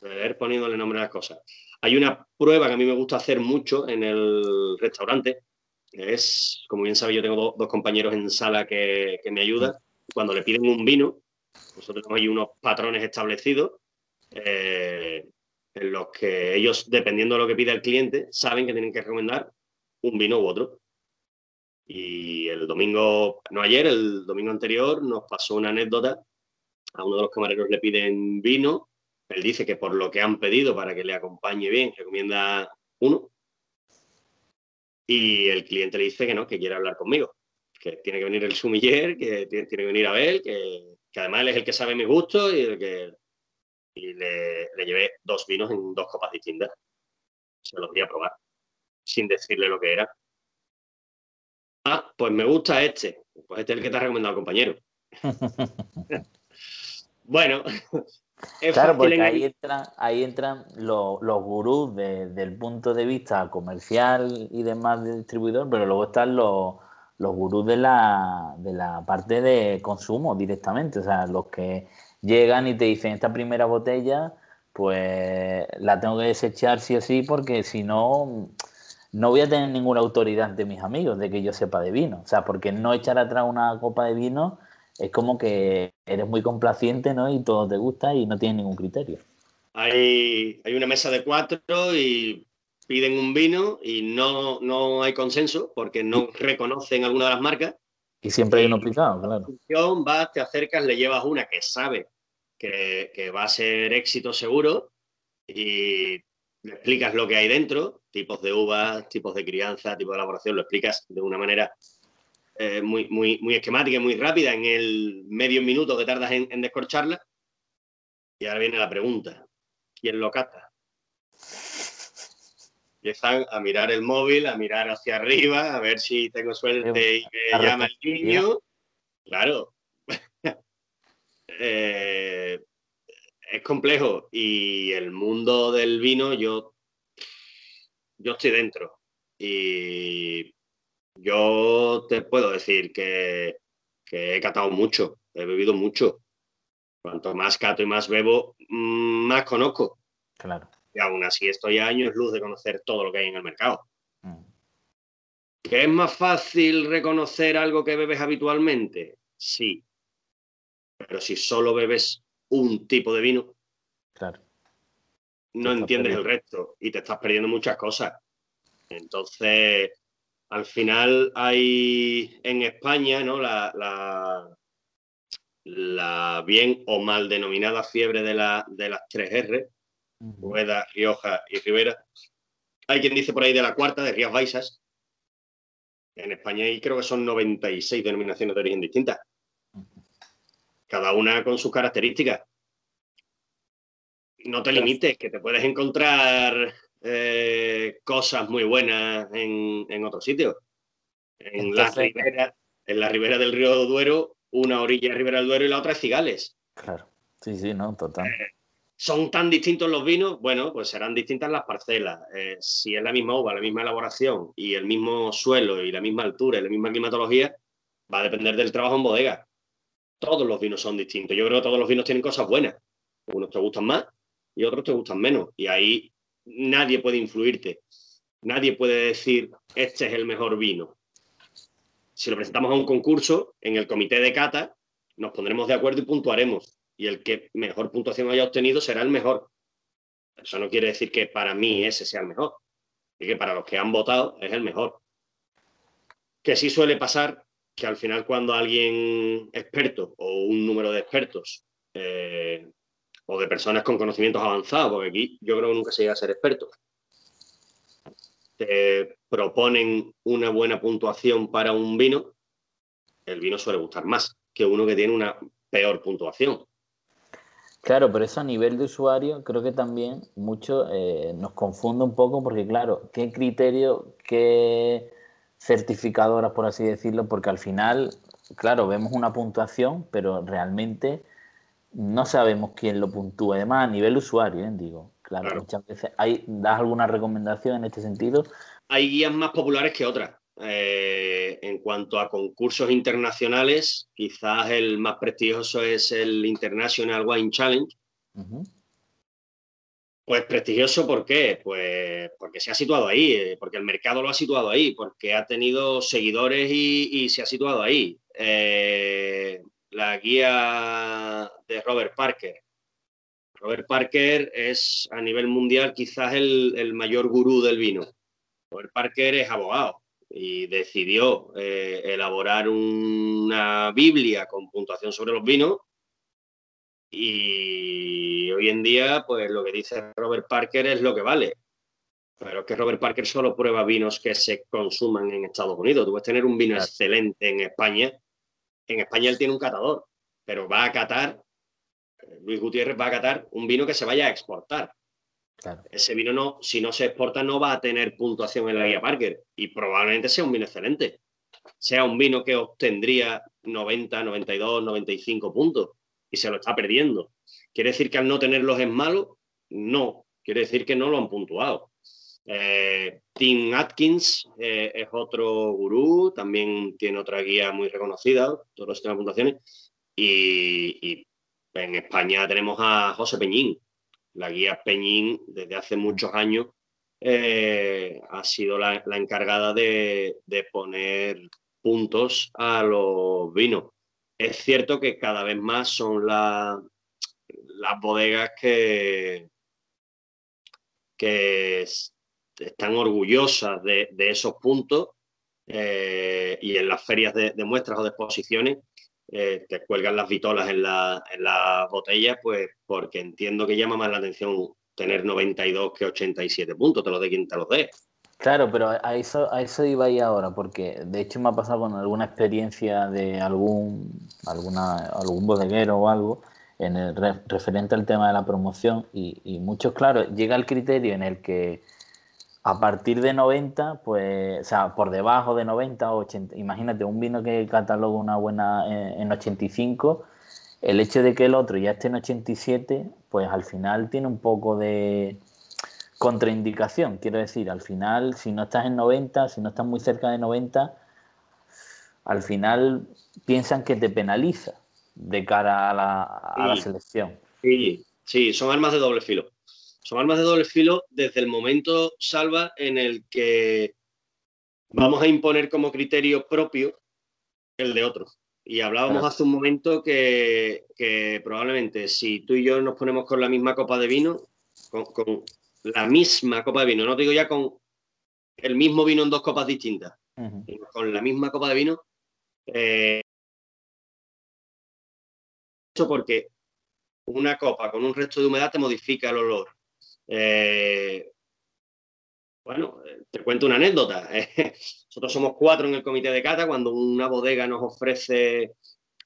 Beber poniéndole nombre a las cosas. Hay una prueba que a mí me gusta hacer mucho en el restaurante, es, como bien sabe, yo tengo dos compañeros en sala que, me ayudan. Cuando le piden un vino, nosotros tenemos ahí unos patrones establecidos eh, en los que ellos, dependiendo de lo que pide el cliente, saben que tienen que recomendar un vino u otro. Y el domingo, no ayer, el domingo anterior, nos pasó una anécdota. A uno de los camareros le piden vino. Él dice que por lo que han pedido para que le acompañe bien, recomienda uno y el cliente le dice que no, que quiere hablar conmigo, que tiene que venir el sumiller, que tiene, que venir Abel, que, que además él es el que sabe mi gusto y el que y le, llevé dos vinos en dos copas distintas. Se los voy a probar, sin decirle lo que era. Ah, pues me gusta este. Pues este es el que te ha recomendado, compañero. bueno, claro, porque ahí entran, ahí entran los, gurús del punto de vista comercial y demás de distribuidor, pero luego están los, los gurús de la, de la parte de consumo directamente, o sea, los que llegan y te dicen esta primera botella, pues la tengo que desechar sí o sí, porque si no, no voy a tener ninguna autoridad ante mis amigos de que yo sepa de vino. O sea, porque no echar atrás una copa de vino es como que eres muy complaciente, ¿no? Y todo te gusta y no tienes ningún criterio. Hay, hay una mesa de cuatro y piden un vino y no, no hay consenso porque no reconocen alguna de las marcas. Y siempre hay uno picado, claro. Vas, te acercas, le llevas una que sabe que, que va a ser éxito seguro y le explicas lo que hay dentro, tipos de uvas, tipos de crianza, tipo de elaboración, lo explicas de una manera eh, muy, muy, muy esquemática y muy rápida en el medio minuto que tardas en, descorcharla. Y ahora viene la pregunta, ¿quién lo cata? Empiezan a mirar el móvil, a mirar hacia arriba, a ver si tengo suerte y me llama el niño. Claro. Eh, es complejo y el mundo del vino yo, yo estoy dentro. Y yo te puedo decir que, he catado mucho, he bebido mucho. Cuanto más cato y más bebo, mm, más conozco. Claro. Y aún así estoy a años luz de conocer todo lo que hay en el mercado. Mm. ¿Que es más fácil reconocer algo que bebes habitualmente? Sí. Pero si solo bebes un tipo de vino, claro. no entiendes el resto y te estás perdiendo muchas cosas. Entonces, al final hay en España ¿no? la, la, bien o mal denominada fiebre de, la, de las tres R, Rueda, Rioja y Rivera. Hay quien dice por ahí de la cuarta, de Rías Baixas. En España hay creo que son 96 denominaciones de origen distintas. Cada una con sus características. No te limites, que te puedes encontrar eh, cosas muy buenas en, en otros sitios. En, la ribera, en la ribera del río Duero, una orilla es Ribera del Duero y la otra es Cigales. Claro, sí, sí, no, total. Eh, ¿Son tan distintos los vinos? Bueno, pues serán distintas las parcelas. Eh, si es la misma uva, la misma elaboración y el mismo suelo y la misma altura y la misma climatología, va a depender del trabajo en bodega. Todos los vinos son distintos. Yo creo que todos los vinos tienen cosas buenas. Unos te gustan más y otros te gustan menos. Y ahí nadie puede influirte. Nadie puede decir, este es el mejor vino. Si lo presentamos a un concurso, en el comité de cata, nos pondremos de acuerdo y puntuaremos. Y el que mejor puntuación haya obtenido será el mejor. Eso no quiere decir que para mí ese sea el mejor, y que para los que han votado es el mejor. Que sí suele pasar que al final cuando alguien experto o un número de expertos eh, o de personas con conocimientos avanzados, porque aquí yo creo que nunca se llega a ser experto, te proponen una buena puntuación para un vino, el vino suele gustar más que uno que tiene una peor puntuación. Claro, pero eso a nivel de usuario creo que también mucho eh, nos confunde un poco porque, claro, ¿qué criterio, qué certificadoras, por así decirlo? Porque al final, claro, vemos una puntuación, pero realmente no sabemos quién lo puntúa. Además, a nivel usuario, ¿eh? digo, claro, muchas veces. Hay, ¿Das alguna recomendación en este sentido? Hay guías más populares que otras. Eh, en cuanto a concursos internacionales, quizás el más prestigioso es el International Wine Challenge. Pues prestigioso, ¿por qué? Pues porque se ha situado ahí, eh, porque el mercado lo ha situado ahí, porque ha tenido seguidores y, se ha situado ahí. Eh, la guía de Robert Parker. Robert Parker es a nivel mundial quizás el, mayor gurú del vino. Robert Parker es abogado, y decidió eh, elaborar una Biblia con puntuación sobre los vinos. Y hoy en día, pues lo que dice Robert Parker es lo que vale. Pero es que Robert Parker solo prueba vinos que se consuman en Estados Unidos. Tú puedes tener un vino excelente en España. En España él tiene un catador, pero va a catar, Luis Gutiérrez va a catar un vino que se vaya a exportar. Ese vino no, si no se exporta, no va a tener puntuación en la guía Parker y probablemente sea un vino excelente. Sea un vino que obtendría 90, 92, 95 puntos y se lo está perdiendo. ¿Quiere decir que al no tenerlos es malo? No, quiere decir que no lo han puntuado. Eh, Tim Atkins eh, es otro gurú, también tiene otra guía muy reconocida, todos los sistemas de puntuaciones. y en España tenemos a José Peñín, la guía Peñín desde hace muchos años eh, ha sido la, encargada de, poner puntos a los vinos. Es cierto que cada vez más son las bodegas que, están orgullosas de, esos puntos eh, y en las ferias de, muestras o de exposiciones eh, te cuelgan las vitolas en las la botellas, pues porque entiendo que llama más la atención tener 92 que 87 puntos, te lo de quien te los dé. Claro, pero a eso, a eso iba ahí ahora, porque de hecho me ha pasado con alguna experiencia de algún, alguna, algún bodeguero o algo, en el referente al tema de la promoción, y, y muchos, claro, llega el criterio en el que a partir de 90, pues, o sea, por debajo de 90 o 80, imagínate un vino que cataloga una buena eh, en, 85, el hecho de que el otro ya esté en 87, pues al final tiene un poco de contraindicación, quiero decir, al final si no estás en 90, si no estás muy cerca de 90, al final piensan que te penaliza de cara a la, a la selección. Sí, sí, son armas de doble filo son armas de doble filo desde el momento, Salva, en el que vamos a imponer como criterio propio el de otro. Y hablábamos hace un momento que, probablemente si tú y yo nos ponemos con la misma copa de vino, con, la misma copa de vino, no te digo ya con el mismo vino en dos copas distintas, con la misma copa de vino, eh, porque una copa con un resto de humedad te modifica el olor. Eh, bueno, te cuento una anécdota. Nosotros somos cuatro en el comité de cata. Cuando una bodega nos ofrece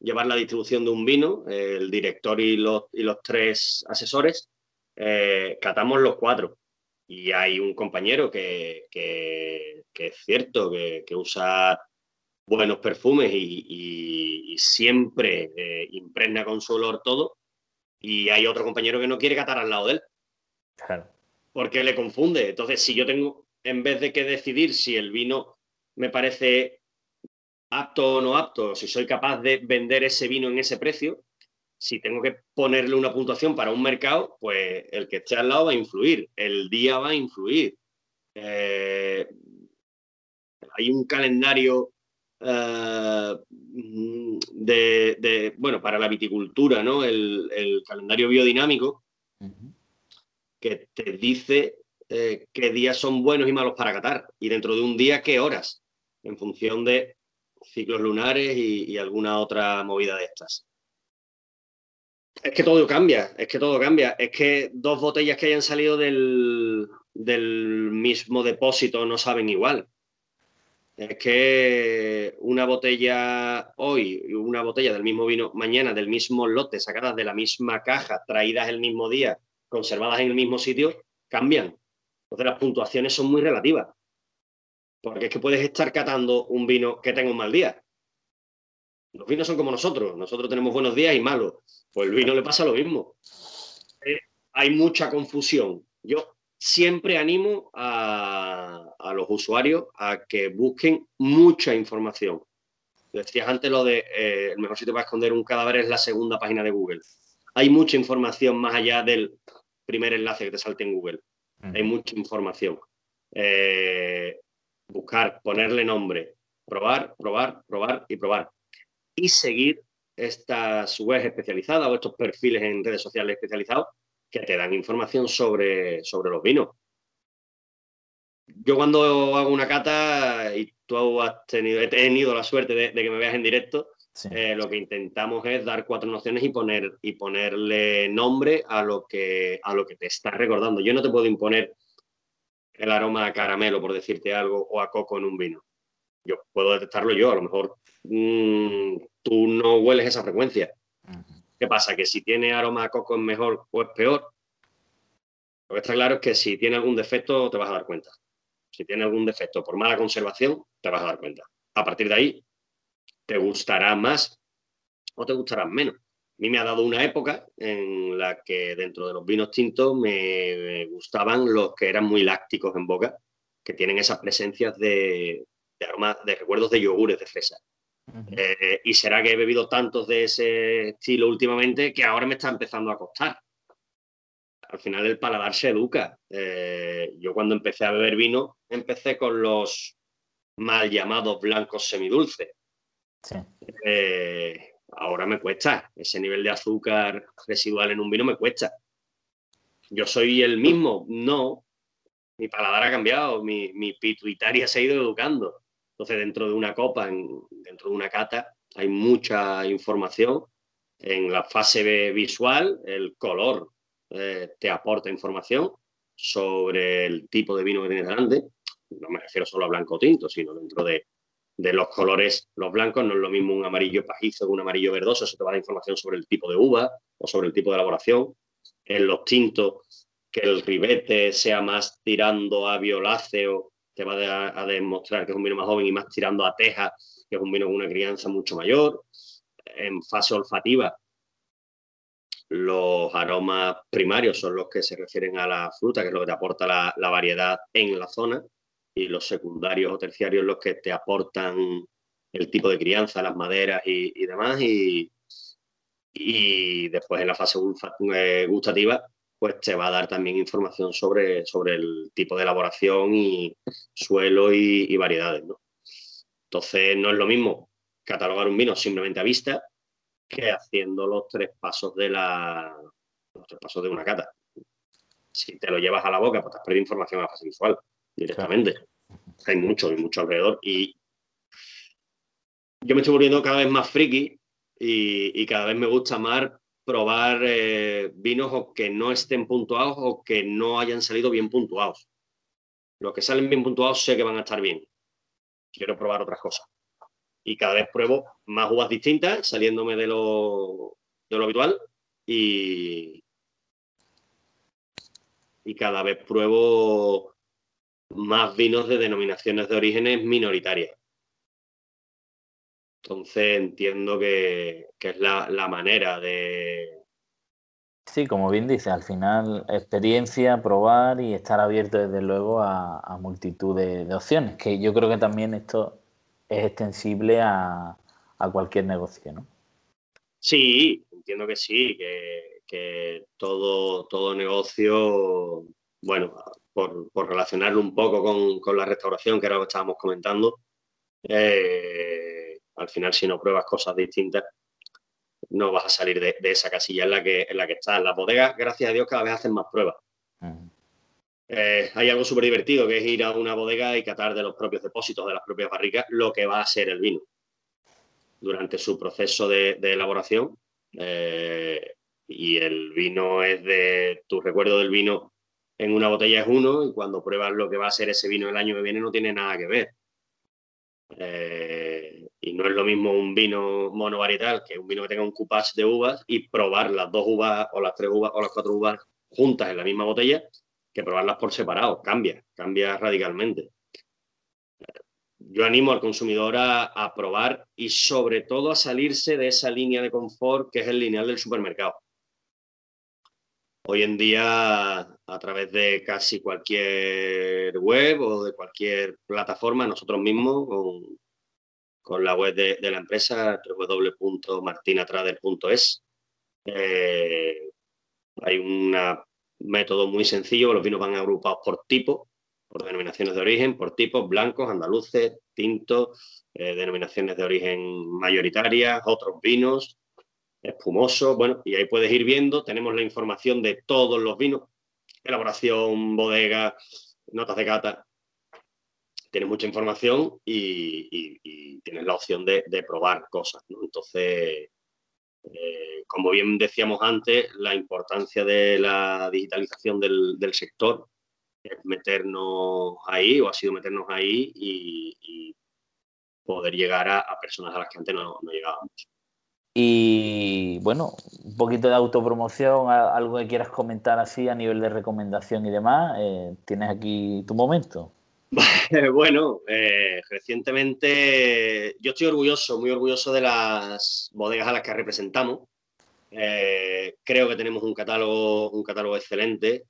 llevar la distribución de un vino, el director y los, y los tres asesores, eh, catamos los cuatro. Y hay un compañero que, es cierto, que, usa buenos perfumes y, siempre impregna con su olor todo. Y hay otro compañero que no quiere catar al lado de él. Porque le confunde. Entonces, si yo tengo, en vez de que decidir si el vino me parece apto o no apto, si soy capaz de vender ese vino en ese precio, si tengo que ponerle una puntuación para un mercado, pues el que esté al lado va a influir, el día va a influir. Eh, hay un calendario eh, de, bueno, para la viticultura, ¿no? El, calendario biodinámico, que te dice eh, qué días son buenos y malos para catar y dentro de un día qué horas, en función de ciclos lunares y, alguna otra movida de estas. Es que todo cambia, es que todo cambia. Es que dos botellas que hayan salido del, del mismo depósito no saben igual. Es que una botella hoy y una botella del mismo vino mañana, del mismo lote, sacadas de la misma caja, traídas el mismo día, conservadas en el mismo sitio, cambian. Entonces las puntuaciones son muy relativas. Porque es que puedes estar catando un vino que tenga un mal día. Los vinos son como nosotros. Nosotros tenemos buenos días y malos. Pues el vino le pasa lo mismo. Eh, hay mucha confusión. Yo siempre animo a, los usuarios a que busquen mucha información. Decías antes lo de eh, el mejor sitio para esconder un cadáver es la segunda página de Google. Hay mucha información más allá del primer enlace que te salte en Google. Hay mucha información. Eh, buscar, ponerle nombre, probar, probar, probar y probar. Y seguir estas webs especializadas o estos perfiles en redes sociales especializados que te dan información sobre, sobre los vinos. Yo cuando hago una cata, y tú has tenido, he tenido la suerte de, que me veas en directo, eh, lo que intentamos es dar cuatro nociones y, poner, y ponerle nombre a lo, que, a lo que te estás recordando. Yo no te puedo imponer el aroma a caramelo, por decirte algo, o a coco en un vino. Yo puedo detectarlo yo, a lo mejor mm, tú no hueles esa frecuencia. ¿Qué pasa? Que si tiene aroma a coco es mejor o es peor. Lo que está claro es que si tiene algún defecto te vas a dar cuenta. Si tiene algún defecto por mala conservación, te vas a dar cuenta. A partir de ahí, te gustará más o te gustará menos. A mí me ha dado una época en la que dentro de los vinos tintos me gustaban los que eran muy lácticos en boca, que tienen esas presencias de, de, de recuerdos de yogures de fresa. Eh, y será que he bebido tantos de ese estilo últimamente que ahora me está empezando a costar. Al final el paladar se educa. Eh, yo cuando empecé a beber vino, empecé con los mal llamados blancos semidulces. Sí. Eh, ahora me cuesta. Ese nivel de azúcar residual en un vino me cuesta. Yo soy el mismo, no. Mi paladar ha cambiado, mi, mi pituitaria se ha ido educando. Entonces, dentro de una copa, dentro de una cata, hay mucha información. En la fase visual, el color eh, te aporta información sobre el tipo de vino que tienes delante. No me refiero solo a blanco tinto, sino dentro de de los colores, los blancos, no es lo mismo un amarillo pajizo que un amarillo verdoso, eso te va a información sobre el tipo de uva o sobre el tipo de elaboración. En los tintos, que el ribete sea más tirando a violáceo, te va a, demostrar que es un vino más joven y más tirando a teja, que es un vino con una crianza mucho mayor. En fase olfativa, los aromas primarios son los que se refieren a la fruta, que es lo que te aporta la variedad en la zona y los secundarios o terciarios los que te aportan el tipo de crianza, las maderas y, demás. Y, después en la fase eh, gustativa, pues te va a dar también información sobre, sobre el tipo de elaboración y suelo y, variedades. Entonces no es lo mismo catalogar un vino simplemente a vista que haciendo los tres pasos de la los tres pasos de una cata. Si te lo llevas a la boca, pues te has perdido información a la fase visual directamente. Hay mucho, hay mucho alrededor. Y yo me estoy volviendo cada vez más friki y, cada vez me gusta más probar eh, vinos que no estén puntuados o que no hayan salido bien puntuados. Los que salen bien puntuados sé que van a estar bien. Quiero probar otras cosas. Y cada vez pruebo más uvas distintas, saliéndome de lo, de lo habitual. Y, y cada vez pruebo más vinos de denominaciones de orígenes minoritarias. Entonces entiendo que, es la, manera de... Sí, como bien dice, al final experiencia, probar y estar abierto desde luego a, multitud de, opciones, que yo creo que también esto es extensible a, cualquier negocio, ¿no? Sí, entiendo que sí, que, que todo, todo negocio, bueno, por, relacionarlo un poco con, la restauración, que era lo que estábamos comentando, eh, al final si no pruebas cosas distintas, no vas a salir de, esa casilla en la que en la que estás. Las bodegas, gracias a Dios, cada vez hacen más pruebas. Eh, hay algo súper divertido que es ir a una bodega y catar de los propios depósitos, de las propias barricas, lo que va a ser el vino durante su proceso de, elaboración. Eh, y el vino es de, tu recuerdo del vino en una botella es uno y cuando pruebas lo que va a ser ese vino el año que viene no tiene nada que ver. Eh, y no es lo mismo un vino monovarietal que un vino que tenga un coupage de uvas y probar las dos uvas o las tres uvas o las cuatro uvas juntas en la misma botella que probarlas por separado. Cambia, cambia radicalmente. Yo animo al consumidor a, probar y sobre todo a salirse de esa línea de confort que es el lineal del supermercado. Hoy en día, a través de casi cualquier web o de cualquier plataforma, nosotros mismos, con, la web de, la empresa, www.martinatrader.es, eh, hay un método muy sencillo, los vinos van agrupados por tipo, por denominaciones de origen, por tipos, blancos, andaluces, tintos, eh, denominaciones de origen mayoritarias, otros vinos, espumoso, bueno, y ahí puedes ir viendo, tenemos la información de todos los vinos, elaboración, bodega, notas de cata, tienes mucha información y, tienes la opción de, probar cosas, Entonces, eh, como bien decíamos antes, la importancia de la digitalización del, sector es meternos ahí, o ha sido meternos ahí y, poder llegar a, personas a las que antes no, no llegábamos. Y bueno, un poquito de autopromoción, algo que quieras comentar así a nivel de recomendación y demás, eh, tienes aquí tu momento. Bueno, eh, recientemente yo estoy orgulloso, muy orgulloso de las bodegas a las que representamos. Eh, creo que tenemos un catálogo, un catálogo excelente.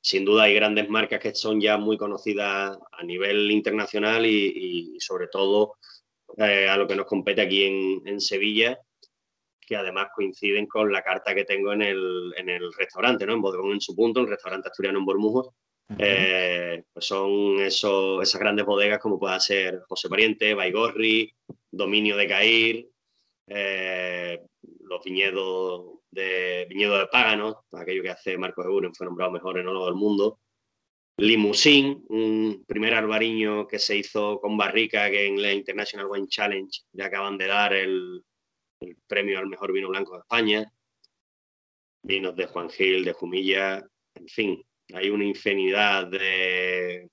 sin duda hay grandes marcas que son ya muy conocidas a nivel internacional y sobre todo eh, a lo que nos compete aquí en, Sevilla, que además coinciden con la carta que tengo en el, restaurante, ¿no? En Bodegón en su punto, el restaurante asturiano en Bormujos. Eh, pues son esas grandes bodegas como pueda ser José Pariente, Baigorri, Dominio de Cair, eh, los viñedos de viñedo de Páganos, aquello que hace Marcos Euren, fue nombrado mejor enólogo del mundo, Limousin, un primer albariño que se hizo con barrica que en la International Wine Challenge le acaban de dar el, premio al mejor vino blanco de España. Vinos de Juan Gil, de Jumilla, en fin, hay una infinidad de,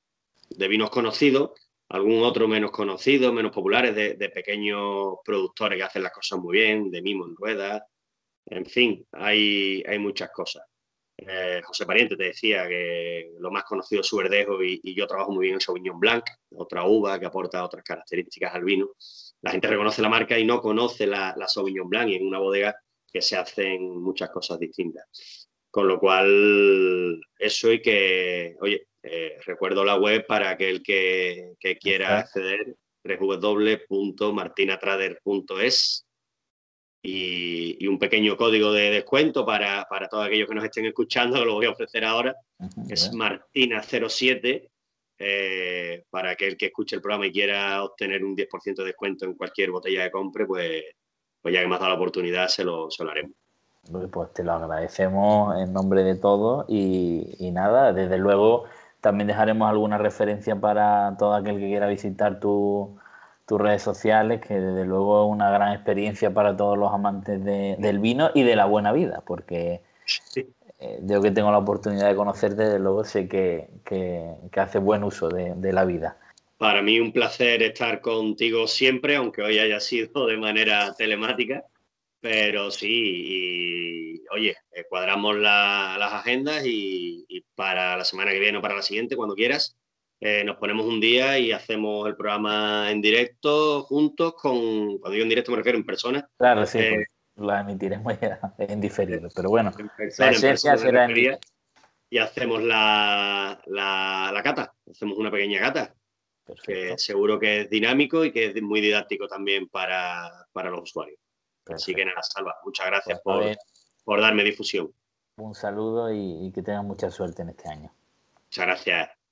vinos conocidos, algún otro menos conocido, menos populares, de, pequeños productores que hacen las cosas muy bien, de mimo en ruedas, en fin, hay, muchas cosas. Eh, José Pariente te decía que lo más conocido es su verdejo y, yo trabajo muy bien en Sauvignon Blanc, otra uva que aporta otras características al vino. La gente reconoce la marca y no conoce la, Sauvignon Blanc y en una bodega que se hacen muchas cosas distintas. Con lo cual, eso y que, oye, eh, recuerdo la web para aquel que, que quiera acceder, www.martinatrader.es y, un pequeño código de descuento para, todos aquellos que nos estén escuchando, lo voy a ofrecer ahora, es Martina07, eh, para aquel que escuche el programa y quiera obtener un 10% de descuento en cualquier botella de compre, pues, pues ya que me has dado la oportunidad, se lo, se haremos. Pues te lo agradecemos en nombre de todos y, y nada, desde luego también dejaremos alguna referencia para todo aquel que quiera visitar tu, tus redes sociales, que desde luego es una gran experiencia para todos los amantes del vino y de la buena vida, porque eh, yo que tengo la oportunidad de conocerte, desde luego sé que, que, hace buen uso de, la vida. Para mí un placer estar contigo siempre, aunque hoy haya sido de manera telemática, pero sí, y oye, eh, cuadramos las agendas y, y para la semana que viene o para la siguiente, cuando quieras, eh, nos ponemos un día y hacemos el programa en directo juntos con, cuando yo en directo me refiero en persona. Claro, sí, eh, pues, la emitiremos ya en diferido, pero bueno, la esencia será en... Y hacemos la, la, cata, hacemos una pequeña cata, que seguro que es dinámico y que es muy didáctico también para, los usuarios. Así que nada, Salva, muchas gracias pues, por, darme difusión. Un saludo y, y que tengan mucha suerte en este año. Muchas gracias.